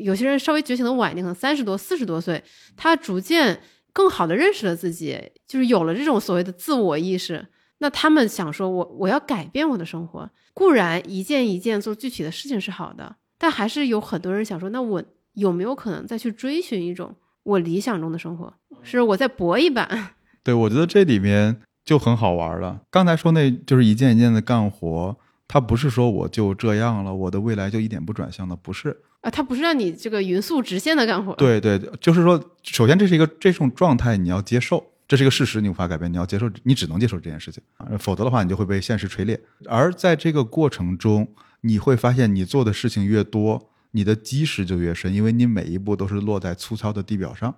有些人稍微觉醒的晚一点，可能三十多、四十多岁，他逐渐更好的认识了自己，就是有了这种所谓的自我意识。那他们想说，我我要改变我的生活，固然一件一件做具体的事情是好的，但还是有很多人想说，那我有没有可能再去追寻一种我理想中的生活？是我再搏一把？对，我觉得这里面就很好玩了。刚才说那就是一件一件的干活，它不是说我就这样了，我的未来就一点不转向的，不是啊，它不是让你这个匀速直线的干活。对对，就是说，首先这是一个这种状态，你要接受。这是一个事实，你无法改变，你要接受，你只能接受这件事情，否则的话，你就会被现实锤炼。而在这个过程中，你会发现，你做的事情越多，你的基石就越深，因为你每一步都是落在粗糙的地表上，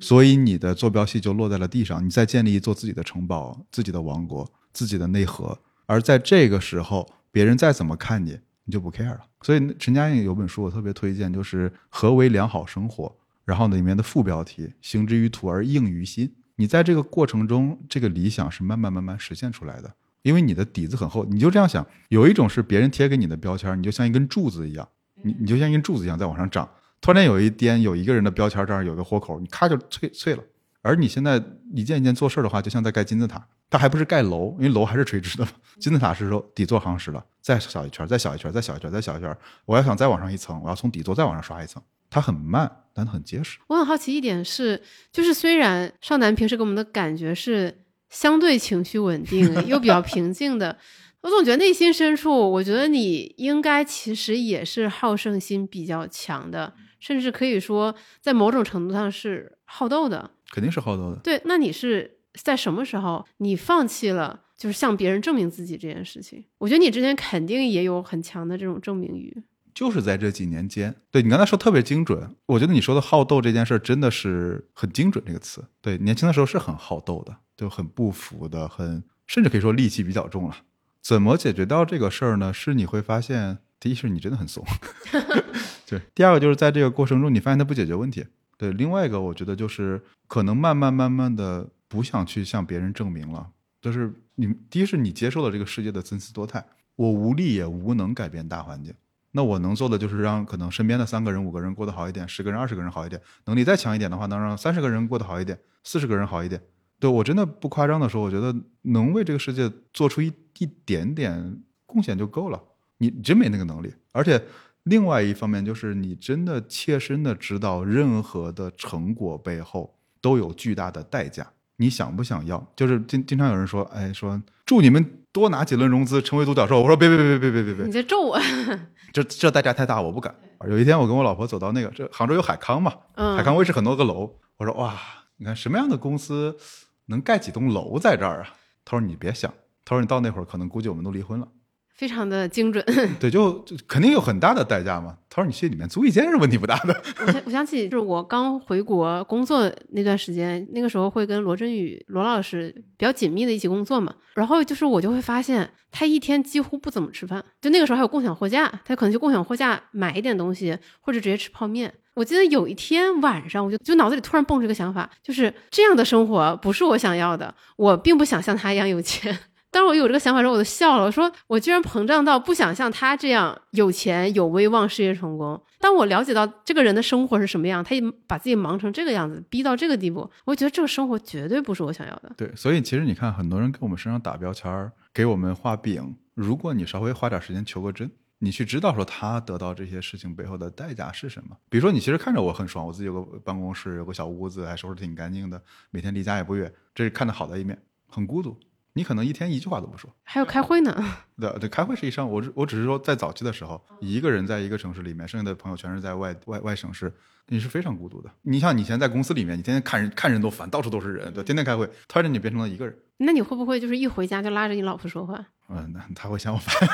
所以你的坐标系就落在了地上。你在建立一座自己的城堡、自己的王国、自己的内核。而在这个时候，别人再怎么看你，你就不 care 了。所以陈嘉映有本书我特别推荐，就是《何为良好生活》，然后里面的副标题“行之于土而应于心”。你在这个过程中，这个理想是慢慢慢慢实现出来的，因为你的底子很厚。你就这样想，有一种是别人贴给你的标签，你就像一根柱子一样，你你就像一根柱子一样在往上长。突然有一天有一个人的标签这儿有个豁口，你咔就脆脆了。而你现在一件一件做事的话，就像在盖金字塔，它还不是盖楼，因为楼还是垂直的。金字塔是说底座夯实了，再小一圈，再小一圈，再小一圈，再小一圈。我要想再往上一层，我要从底座再往上刷一层。它很慢，但很结实。我很好奇一点是，就是虽然少男平时给我们的感觉是相对情绪稳定又比较平静的，我总觉得内心深处，我觉得你应该其实也是好胜心比较强的，甚至可以说在某种程度上是好斗的。肯定是好斗的。对，那你是在什么时候你放弃了就是向别人证明自己这件事情？我觉得你之前肯定也有很强的这种证明欲。就是在这几年间，对你刚才说特别精准，我觉得你说的好斗这件事真的是很精准这个词。对，年轻的时候是很好斗的，就很不服的，很甚至可以说戾气比较重了。怎么解决掉这个事儿呢？是你会发现，第一是你真的很怂，对；第二个就是在这个过程中，你发现他不解决问题，对，另外一个我觉得就是可能慢慢慢慢的不想去向别人证明了，就是你第一是你接受了这个世界的参差多态，我无力也无能改变大环境。那我能做的就是让可能身边的三个人、五个人过得好一点，十个人、二十个人好一点。能力再强一点的话，能让三十个人过得好一点，四十个人好一点。对我真的不夸张的说，我觉得能为这个世界做出一一点点贡献就够了。你真没那个能力，而且另外一方面就是你真的切身的知道，任何的成果背后都有巨大的代价。你想不想要？就是经经常有人说，哎，说祝你们多拿几轮融资，成为独角兽。我说别别别别别别别你在咒我？这这代价太大，我不敢。有一天我跟我老婆走到那个，这杭州有海康嘛，嗯，海康威视很多个楼，我说哇，你看什么样的公司能盖几栋楼在这儿啊？他说你别想，他说你到那会儿可能估计我们都离婚了。非常的精准。对，就就肯定有很大的代价嘛。他说你去里面租一间是问题不大的。我想我想起就是我刚回国工作那段时间，那个时候会跟罗振宇罗老师比较紧密的一起工作嘛。然后就是我就会发现他一天几乎不怎么吃饭，就那个时候还有共享货架，他可能去共享货架买一点东西，或者直接吃泡面。我记得有一天晚上，我就就脑子里突然蹦出一个想法，就是这样的生活不是我想要的，我并不想像他一样有钱。当时我有这个想法的时候，我就笑了。我说我居然膨胀到不想像他这样有钱、有威望、事业成功。当我了解到这个人的生活是什么样，他也把自己忙成这个样子，逼到这个地步，我觉得这个生活绝对不是我想要的。对，所以其实你看，很多人给我们身上打标签儿，给我们画饼。如果你稍微花点时间求个真，你去知道说他得到这些事情背后的代价是什么。比如说，你其实看着我很爽，我自己有个办公室，有个小屋子，还收拾挺干净的，每天离家也不远，这是看的好的一面。很孤独。你可能一天一句话都不说，还有开会呢。对对，开会是一上午。我只我只是说，在早期的时候，一个人在一个城市里面，剩下的朋友全是在外外外省市，你是非常孤独的。你像你以前在公司里面，你天天看人看人都烦，到处都是人，对，天天开会，突然间你变成了一个人。那你会不会就是一回家就拉着你老婆说话？嗯，那他会嫌我烦。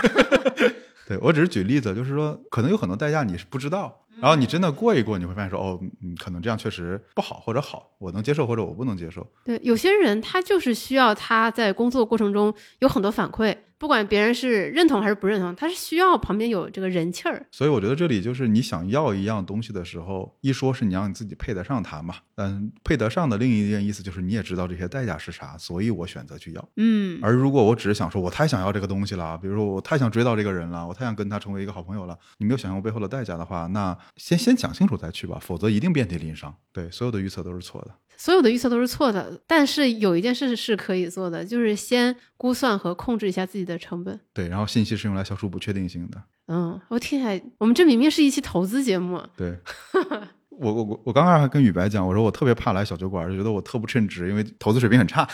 对我只是举例子，就是说，可能有很多代价你是不知道。然后你真的过一过，你会发现说，哦，可能这样确实不好或者好，我能接受或者我不能接受。对，有些人他就是需要他在工作过程中有很多反馈，不管别人是认同还是不认同，他是需要旁边有这个人气儿。所以我觉得这里就是你想要一样东西的时候，一说是你让你自己配得上它嘛，嗯配得上的另一件意思就是你也知道这些代价是啥，所以我选择去要。嗯，而如果我只是想说我太想要这个东西了，比如说我太想追到这个人了，我太想跟他成为一个好朋友了，你没有想象过背后的代价的话，那先先讲清楚再去吧，否则一定遍体鳞伤。对，所有的预测都是错的。所有的预测都是错的，但是有一件事是可以做的，就是先估算和控制一下自己的成本。对，然后信息是用来消除不确定性的。嗯，我听起来，我们这明明是一期投资节目。对。我我我我刚刚还跟宇白讲，我说我特别怕来小酒馆，就觉得我特不称职，因为投资水平很差。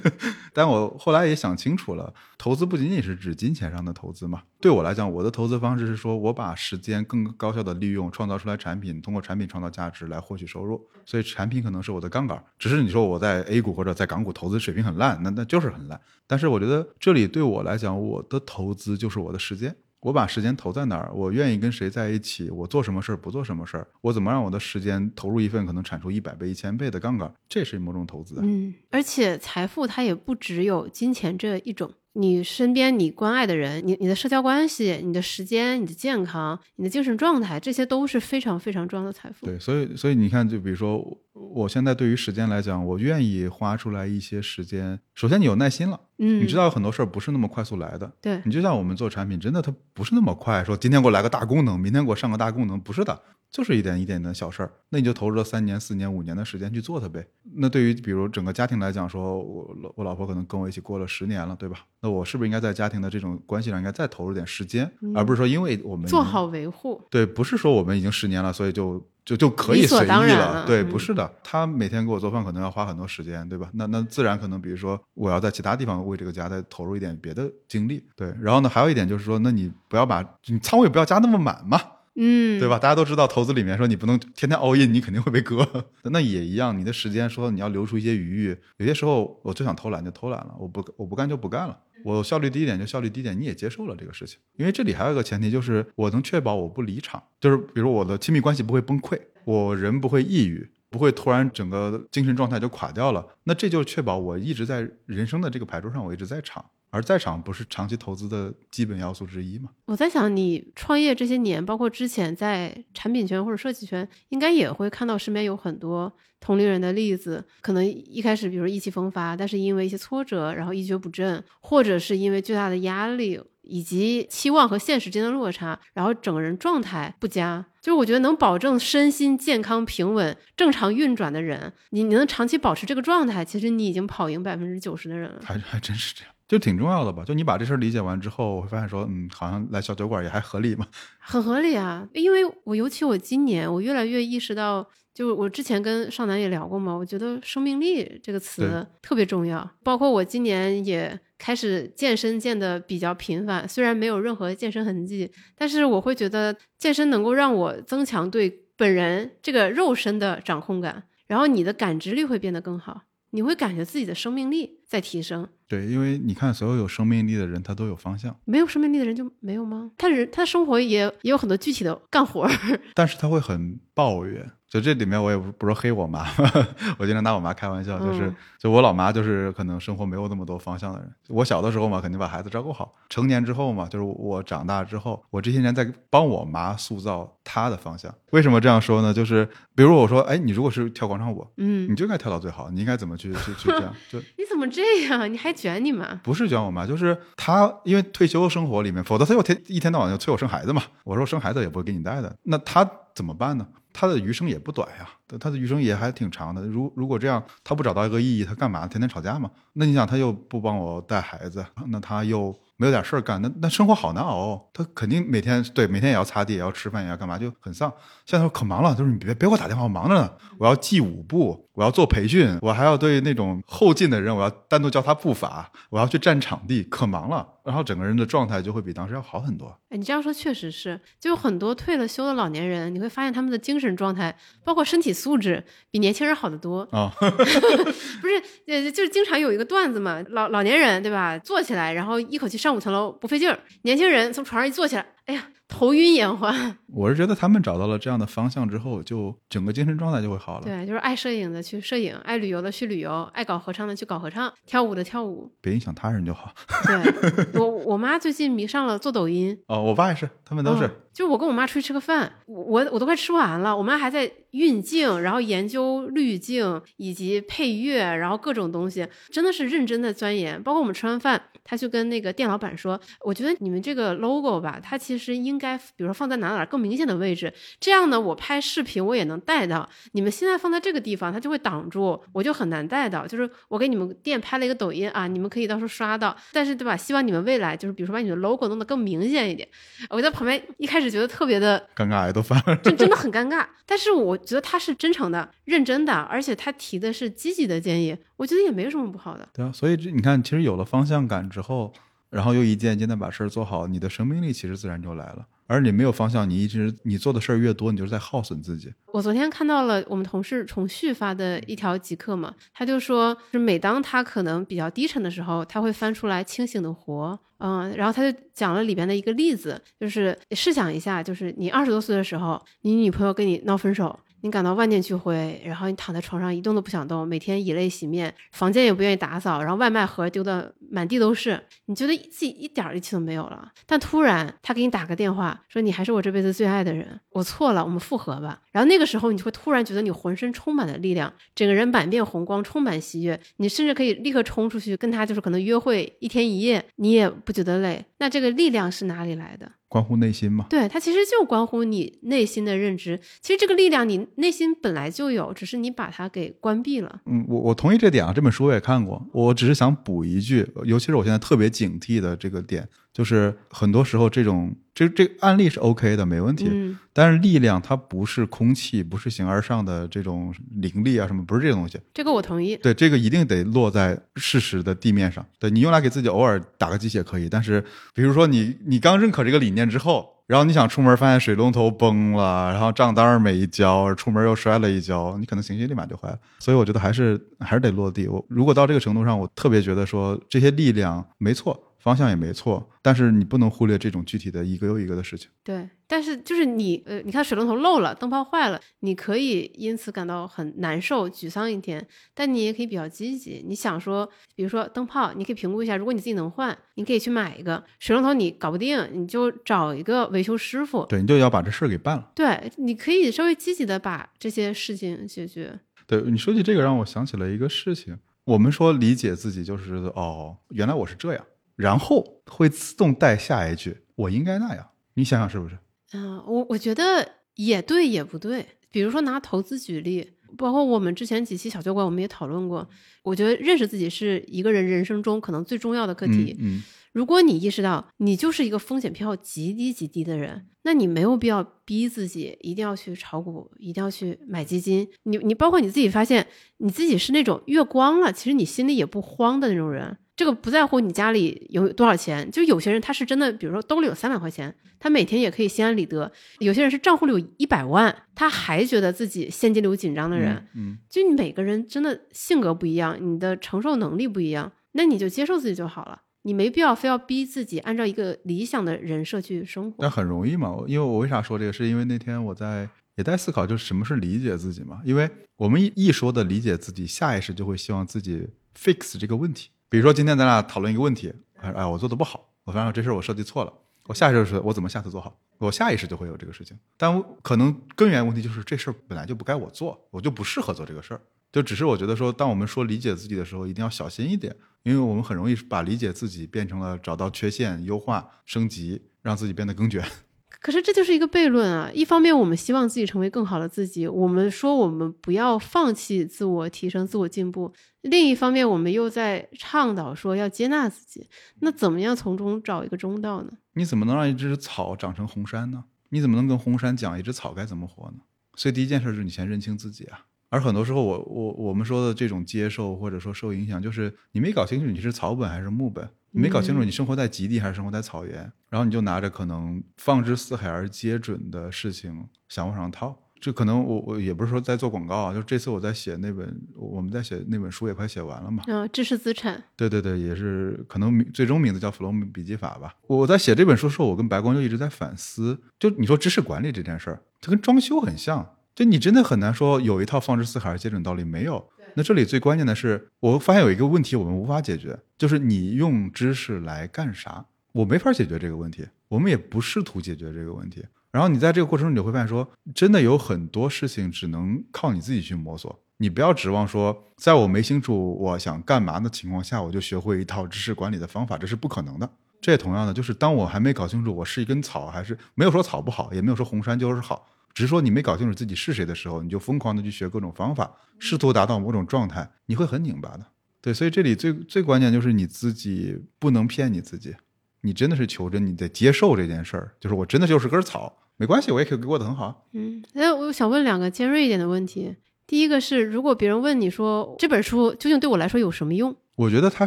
但我后来也想清楚了，投资不仅仅是指金钱上的投资嘛。对我来讲，我的投资方式是说我把时间更高效的利用，创造出来产品，通过产品创造价值来获取收入。所以产品可能是我的杠杆。只是你说我在 A 股或者在港股投资水平很烂，那那就是很烂。但是我觉得这里对我来讲，我的投资就是我的时间。我把时间投在哪儿，我愿意跟谁在一起，我做什么事儿，不做什么事儿，我怎么让我的时间投入一份可能产出一百倍、一千倍的杠杆，这是某种投资。嗯，而且财富它也不只有金钱这一种。你身边你关爱的人，你你的社交关系，你的时间，你的健康，你的精神状态，这些都是非常非常重要的财富。对，所以所以你看，就比如说，我现在对于时间来讲，我愿意花出来一些时间。首先，你有耐心了，嗯，你知道有很多事儿不是那么快速来的。对你就像我们做产品，真的它不是那么快，说今天给我来个大功能，明天给我上个大功能，不是的。就是一点一点的小事儿，那你就投入了三年、四年、五年的时间去做它呗。那对于比如整个家庭来讲，说我老我老婆可能跟我一起过了十年了，对吧？那我是不是应该在家庭的这种关系上应该再投入点时间，而不是说因为我们做好维护？对，不是说我们已经十年了，所以就就就可以随意了。对，不是的，他每天给我做饭可能要花很多时间，对吧？那那自然可能比如说我要在其他地方为这个家再投入一点别的精力。对，然后呢，还有一点就是说，那你不要把你仓位不要加那么满嘛。嗯，对吧？大家都知道投资里面说你不能天天 all in，你肯定会被割。那也一样，你的时间说你要留出一些余裕。有些时候我就想偷懒就偷懒了，我不我不干就不干了。我效率低一点就效率低一点，你也接受了这个事情。因为这里还有一个前提，就是我能确保我不离场，就是比如我的亲密关系不会崩溃，我人不会抑郁，不会突然整个精神状态就垮掉了。那这就确保我一直在人生的这个牌桌上，我一直在场。而在场不是长期投资的基本要素之一吗？我在想，你创业这些年，包括之前在产品圈或者设计圈，应该也会看到身边有很多同龄人的例子。可能一开始，比如意气风发，但是因为一些挫折，然后一蹶不振，或者是因为巨大的压力以及期望和现实间的落差，然后整个人状态不佳。就是我觉得能保证身心健康、平稳、正常运转的人，你你能长期保持这个状态，其实你已经跑赢百分之九十的人了。还还真是这样，就挺重要的吧？就你把这事儿理解完之后，我会发现说，嗯，好像来小酒馆也还合理嘛。很合理啊，因为我尤其我今年，我越来越意识到，就我之前跟少南也聊过嘛，我觉得生命力这个词特别重要。包括我今年也开始健身，健的比较频繁，虽然没有任何健身痕迹，但是我会觉得健身能够让我增强对本人这个肉身的掌控感，然后你的感知力会变得更好，你会感觉自己的生命力在提升。对，因为你看，所有有生命力的人，他都有方向。没有生命力的人就没有吗？他人他生活也也有很多具体的干活儿，但是他会很抱怨。就这里面，我也不不是黑我妈，我经常拿我妈开玩笑，就是、嗯就我老妈就是可能生活没有那么多方向的人。我小的时候嘛，肯定把孩子照顾好；成年之后嘛，就是我长大之后，我这些年在帮我妈塑造她的方向。为什么这样说呢？就是比如我说，哎，你如果是跳广场舞，嗯你，就应该跳到最好，你应该怎么去去去这样？就 你怎么这样？你还卷你妈？不是卷我妈，就是她因为退休生活里面，否则她又天一天到晚就催我生孩子嘛。我说生孩子也不会给你带的，那她怎么办呢？他的余生也不短呀，他的余生也还挺长的。如如果这样，他不找到一个意义，他干嘛？天天吵架嘛？那你想，他又不帮我带孩子，那他又没有点事儿干，那那生活好难熬。他肯定每天对每天也要擦地，也要吃饭，也要干嘛，就很丧。现在说可忙了，就是你别别给我打电话，我忙着呢，我要记舞步，我要做培训，我还要对那种后进的人，我要单独教他步伐，我要去占场地，可忙了。然后整个人的状态就会比当时要好很多。哎，你这样说确实是，就有很多退了休的老年人，你会发现他们的精神状态，包括身体素质，比年轻人好得多。啊、不是，呃，就是经常有一个段子嘛，老老年人对吧，坐起来，然后一口气上五层楼不费劲儿；年轻人从床上一坐起来，哎呀，头晕眼花。我是觉得他们找到了这样的方向之后，就整个精神状态就会好了。对，就是爱摄影的去摄影，爱旅游的去旅游，爱搞合唱的去搞合唱，跳舞的跳舞。别影响他人就好。对我，我妈最近迷上了做抖音，哦，我爸也是，他们都是。嗯就是我跟我妈出去吃个饭，我我我都快吃完了，我妈还在运镜，然后研究滤镜以及配乐，然后各种东西，真的是认真的钻研。包括我们吃完饭，他就跟那个店老板说：“我觉得你们这个 logo 吧，它其实应该，比如说放在哪哪儿更明显的位置，这样呢，我拍视频我也能带到。你们现在放在这个地方，它就会挡住，我就很难带到。就是我给你们店拍了一个抖音啊，你们可以到时候刷到，但是对吧？希望你们未来就是比如说把你的 logo 弄得更明显一点。我在旁边一开始觉得特别的尴尬癌都犯了。真真的很尴尬。但是我觉得他是真诚的、认真的，而且他提的是积极的建议，我觉得也没有什么不好的。对啊，所以这你看，其实有了方向感之后，然后又一件一件的把事儿做好，你的生命力其实自然就来了。而你没有方向，你一直你做的事儿越多，你就是在耗损自己。我昨天看到了我们同事重旭发的一条极客嘛，他就说，是每当他可能比较低沉的时候，他会翻出来清醒的活，嗯，然后他就讲了里边的一个例子，就是试想一下，就是你二十多岁的时候，你女朋友跟你闹分手。你感到万念俱灰，然后你躺在床上一动都不想动，每天以泪洗面，房间也不愿意打扫，然后外卖盒丢的满地都是，你觉得自己一点力气都没有了。但突然他给你打个电话，说你还是我这辈子最爱的人，我错了，我们复合吧。然后那个时候你就会突然觉得你浑身充满了力量，整个人满面红光，充满喜悦，你甚至可以立刻冲出去跟他就是可能约会一天一夜，你也不觉得累。那这个力量是哪里来的？关乎内心嘛。对，它其实就关乎你内心的认知。其实这个力量你内心本来就有，只是你把它给关闭了。嗯，我我同意这点啊，这本书我也看过，我只是想补一句，尤其是我现在特别警惕的这个点，就是很多时候这种这这个案例是 OK 的，没问题，嗯，但是力量它不是空气，不是形而上的这种灵力啊什么，不是这个东西。这个我同意。对，这个一定得落在事实的地面上。对你用来给自己偶尔打个鸡血可以，但是比如说你你刚认可这个理念之后，然后你想出门发现水龙头崩了，然后账单儿没交，出门又摔了一跤，你可能情绪立马就坏了。所以我觉得还是还是得落地。我如果到这个程度上，我特别觉得说这些力量没错，方向也没错，但是你不能忽略这种具体的一个又一个的事情。对，但是就是你，呃，你看水龙头漏了，灯泡坏了，你可以因此感到很难受、沮丧一天，但你也可以比较积极。你想说，比如说灯泡，你可以评估一下，如果你自己能换，你可以去买一个水龙头，你搞不定，你就找一个维修师傅。对，你就要把这事儿给办了。对，你可以稍微积极的把这些事情解决。对你说起这个，让我想起了一个事情。我们说理解自己，就是哦，原来我是这样，然后会自动带下一句，我应该那样。你想想是不是？嗯，我我觉得也对，也不对。比如说拿投资举例，包括我们之前几期小酒馆，我们也讨论过。我觉得认识自己是一个人人生中可能最重要的课题。嗯，如果你意识到你就是一个风险偏好极低极低的人，那你没有必要逼自己一定要去炒股，一定要去买基金。你你包括你自己发现你自己是那种月光了，其实你心里也不慌的那种人。这个不在乎你家里有多少钱，就有些人他是真的，比如说兜里有三百块钱，他每天也可以心安理得；有些人是账户里有一百万，他还觉得自己现金流紧张的人。嗯，就你每个人真的性格不一样，你的承受能力不一样，那你就接受自己就好了，你没必要非要逼自己按照一个理想的人设去生活。但很容易嘛，因为我为啥说这个？是因为那天我在也在思考，就是什么是理解自己嘛？因为我们一一说的理解自己，下意识就会希望自己 fix 这个问题。比如说今天咱俩讨论一个问题，哎，我做的不好，我发现这事儿我设计错了，我下意识是我怎么下次做好，我下意识就会有这个事情。但可能根源问题就是这事儿本来就不该我做，我就不适合做这个事儿。就只是我觉得说，当我们说理解自己的时候，一定要小心一点，因为我们很容易把理解自己变成了找到缺陷、优化、升级，让自己变得更卷。可是这就是一个悖论啊！一方面，我们希望自己成为更好的自己，我们说我们不要放弃自我提升、自我进步；另一方面，我们又在倡导说要接纳自己。那怎么样从中找一个中道呢？你怎么能让一只草长成红杉呢？你怎么能跟红杉讲一只草该怎么活呢？所以第一件事就是你先认清自己啊。而很多时候，我我我们说的这种接受或者说受影响，就是你没搞清楚你是草本还是木本。你没搞清楚你生活在极地还是生活在草原，然后你就拿着可能放之四海而皆准的事情想往上套。这可能我我也不是说在做广告啊，就这次我在写那本，我们在写那本书也快写完了嘛。嗯，知识资产。对对对，也是可能最终名字叫《弗洛姆笔记法》吧。我在写这本书的时候，我跟白光就一直在反思，就你说知识管理这件事儿，它跟装修很像，就你真的很难说有一套放之四海而皆准道理没有。那这里最关键的是，我发现有一个问题我们无法解决，就是你用知识来干啥？我没法解决这个问题，我们也不试图解决这个问题。然后你在这个过程中，你会发现说，真的有很多事情只能靠你自己去摸索。你不要指望说，在我没清楚我想干嘛的情况下，我就学会一套知识管理的方法，这是不可能的。这也同样的，就是当我还没搞清楚我是一根草，还是没有说草不好，也没有说红杉就是好。只是说你没搞清楚自己是谁的时候，你就疯狂的去学各种方法，试图达到某种状态，你会很拧巴的。对，所以这里最最关键就是你自己不能骗你自己，你真的是求真，你得接受这件事儿，就是我真的就是根草，没关系，我也可以过得很好。嗯，那我想问两个尖锐一点的问题，第一个是，如果别人问你说这本书究竟对我来说有什么用？我觉得它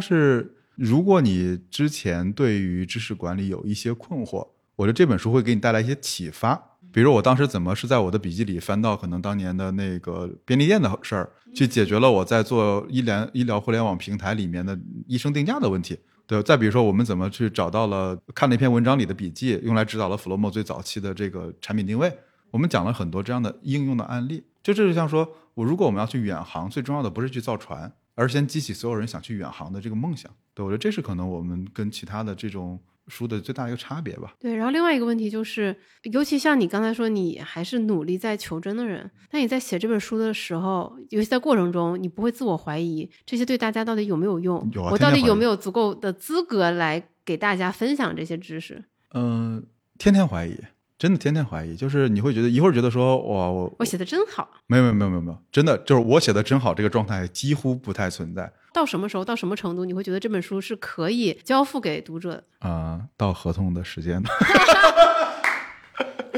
是，如果你之前对于知识管理有一些困惑，我觉得这本书会给你带来一些启发。比如我当时怎么是在我的笔记里翻到可能当年的那个便利店的事儿，去解决了我在做医疗医疗互联网平台里面的医生定价的问题。对，再比如说我们怎么去找到了看了一篇文章里的笔记，用来指导了 Flomo 最早期的这个产品定位。我们讲了很多这样的应用的案例。就这就像说，我如果我们要去远航，最重要的不是去造船，而是先激起所有人想去远航的这个梦想。对我觉得这是可能我们跟其他的这种。书的最大一个差别吧。对，然后另外一个问题就是，尤其像你刚才说，你还是努力在求真的人，那你在写这本书的时候，尤其在过程中，你不会自我怀疑这些对大家到底有没有用？有啊，我到底有没有足够的资格来给大家分享这些知识？嗯，天天怀疑，真的天天怀疑，就是你会觉得一会儿觉得说，哇，我我写的真好，没有没有没有没有没有，真的就是我写的真好，这个状态几乎不太存在。到什么时候，到什么程度，你会觉得这本书是可以交付给读者的？啊，到合同的时间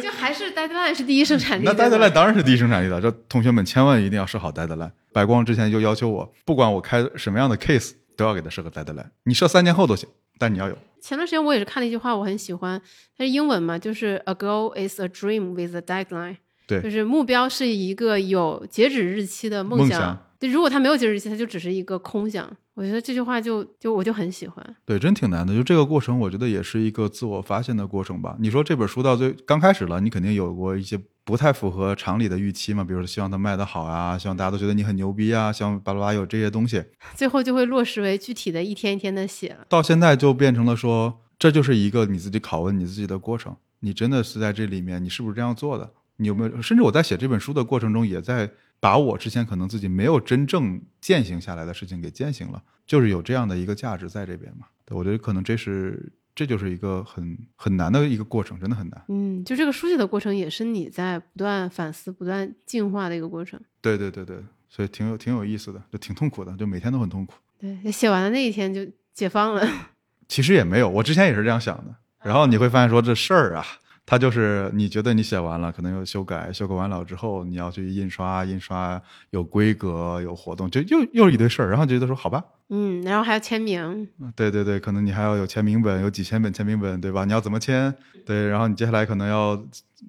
就还是 deadline 是第一生产力。那 deadline 当然是第一生产力了。这同学们千万一定要设好 deadline。白光之前就要求我，不管我开什么样的 case，都要给他设个 deadline。你设三年后都行，但你要有。前段时间我也是看了一句话，我很喜欢，它是英文嘛，就是 a goal is a dream with a deadline。对，就是目标是一个有截止日期的梦想。对如果它没有截止日期，它就只是一个空想。我觉得这句话就就我就很喜欢。对，真挺难的。就这个过程，我觉得也是一个自我发现的过程吧。你说这本书到最刚开始了，你肯定有过一些不太符合常理的预期嘛，比如说希望它卖得好啊，希望大家都觉得你很牛逼啊，希望巴拉巴拉有这些东西。最后就会落实为具体的一天一天的写了。到现在就变成了说，这就是一个你自己拷问你自己的过程。你真的是在这里面，你是不是这样做的？你有没有？甚至我在写这本书的过程中，也在把我之前可能自己没有真正践行下来的事情给践行了，就是有这样的一个价值在这边嘛。对我觉得可能这是这就是一个很很难的一个过程，真的很难。嗯，就这个书写的过程，也是你在不断反思、不断进化的一个过程。对对对对，所以挺有挺有意思的，就挺痛苦的，就每天都很痛苦。对，写完的那一天就解放了。其实也没有，我之前也是这样想的。然后你会发现说这事儿啊，它就是你觉得你写完了，可能又修改，修改完了之后你要去印刷，印刷有规格，有活动，就又又是一堆事儿。然后觉得说好吧，嗯，然后还要签名，对对对，可能你还要有签名本，有几千本签名本，对吧？你要怎么签？对，然后你接下来可能要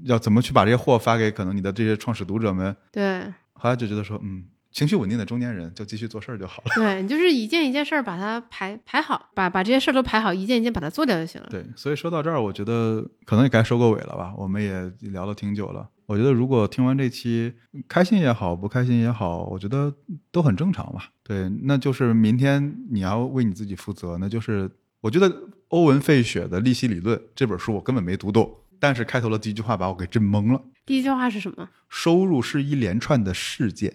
要怎么去把这些货发给可能你的这些创始读者们？对，后来就觉得说，嗯。情绪稳定的中年人就继续做事儿就好了。对你就是一件一件事儿把它排排好，把把这些事儿都排好，一件一件把它做掉就行了。对，所以说到这儿，我觉得可能也该收个尾了吧。我们也聊了挺久了，我觉得如果听完这期，开心也好，不开心也好，我觉得都很正常吧。对，那就是明天你要为你自己负责。那就是我觉得欧文费雪的利息理论这本书我根本没读懂，但是开头的第一句话把我给震懵了。第一句话是什么？收入是一连串的事件。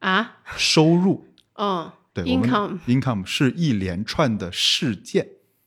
啊，收入，嗯，对，income，income 是一连串的事件，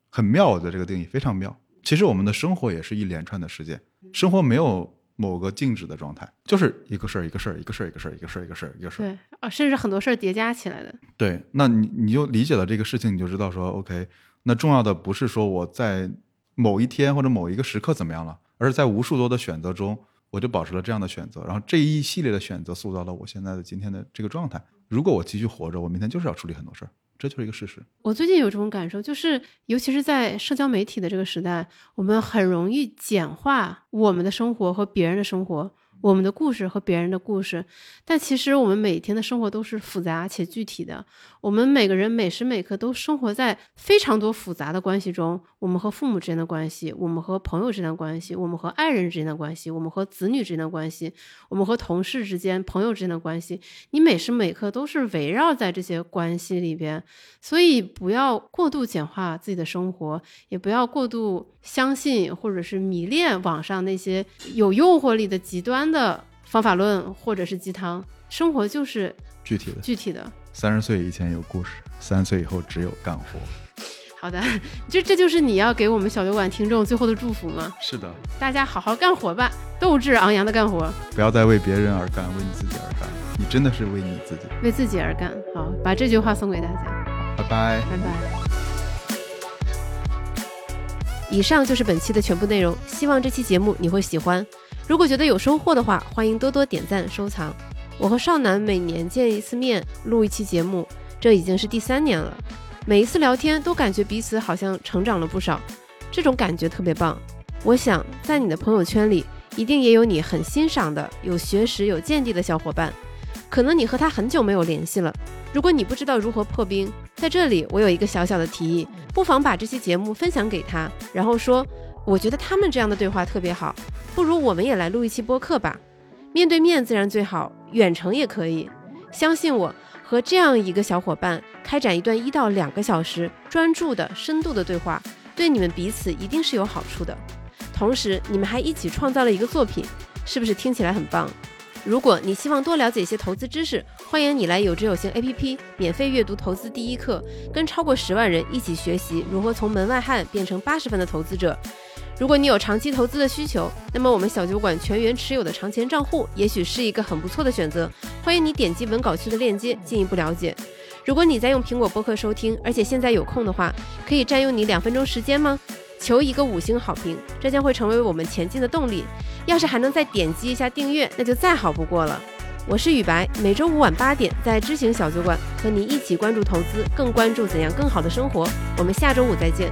很妙，我觉得这个定义非常妙。其实我们的生活也是一连串的事件，生活没有某个静止的状态，就是一个事儿一个事儿一个事儿一个事儿一个事儿一个事儿一个事儿，对，啊，甚至很多事儿叠加起来的。对，那你你就理解了这个事情，你就知道说，OK，那重要的不是说我在某一天或者某一个时刻怎么样了，而是在无数多的选择中。我就保持了这样的选择，然后这一系列的选择塑造了我现在的今天的这个状态。如果我继续活着，我明天就是要处理很多事儿，这就是一个事实。我最近有这种感受，就是尤其是在社交媒体的这个时代，我们很容易简化我们的生活和别人的生活。我们的故事和别人的故事，但其实我们每天的生活都是复杂且具体的。我们每个人每时每刻都生活在非常多复杂的关系中。我们和父母之间的关系，我们和朋友之间的关系，我们和爱人之间的关系，我们和子女之间的关系，我们和同事之间、朋友之间的关系，你每时每刻都是围绕在这些关系里边。所以，不要过度简化自己的生活，也不要过度相信或者是迷恋网上那些有诱惑力的极端。的方法论或者是鸡汤，生活就是具体的，具体的。三十岁以前有故事，三十岁以后只有干活。好的，这这就是你要给我们小酒馆听众最后的祝福吗？是的，大家好好干活吧，斗志昂扬的干活，不要再为别人而干，为你自己而干。你真的是为你自己，为自己而干。好，把这句话送给大家。拜拜，拜拜。以上就是本期的全部内容，希望这期节目你会喜欢。如果觉得有收获的话，欢迎多多点赞收藏。我和少男每年见一次面，录一期节目，这已经是第三年了。每一次聊天都感觉彼此好像成长了不少，这种感觉特别棒。我想在你的朋友圈里，一定也有你很欣赏的、有学识、有见地的小伙伴。可能你和他很久没有联系了。如果你不知道如何破冰，在这里我有一个小小的提议，不妨把这期节目分享给他，然后说。我觉得他们这样的对话特别好，不如我们也来录一期播客吧。面对面自然最好，远程也可以。相信我，和这样一个小伙伴开展一段一到两个小时专注的、深度的对话，对你们彼此一定是有好处的。同时，你们还一起创造了一个作品，是不是听起来很棒？如果你希望多了解一些投资知识，欢迎你来有知有行 APP 免费阅读投资第一课，跟超过十万人一起学习如何从门外汉变成八十分的投资者。如果你有长期投资的需求，那么我们小酒馆全员持有的长钱账户也许是一个很不错的选择。欢迎你点击文稿区的链接进一步了解。如果你在用苹果播客收听，而且现在有空的话，可以占用你两分钟时间吗？求一个五星好评，这将会成为我们前进的动力。要是还能再点击一下订阅，那就再好不过了。我是雨白，每周五晚八点在知行小酒馆和你一起关注投资，更关注怎样更好的生活。我们下周五再见。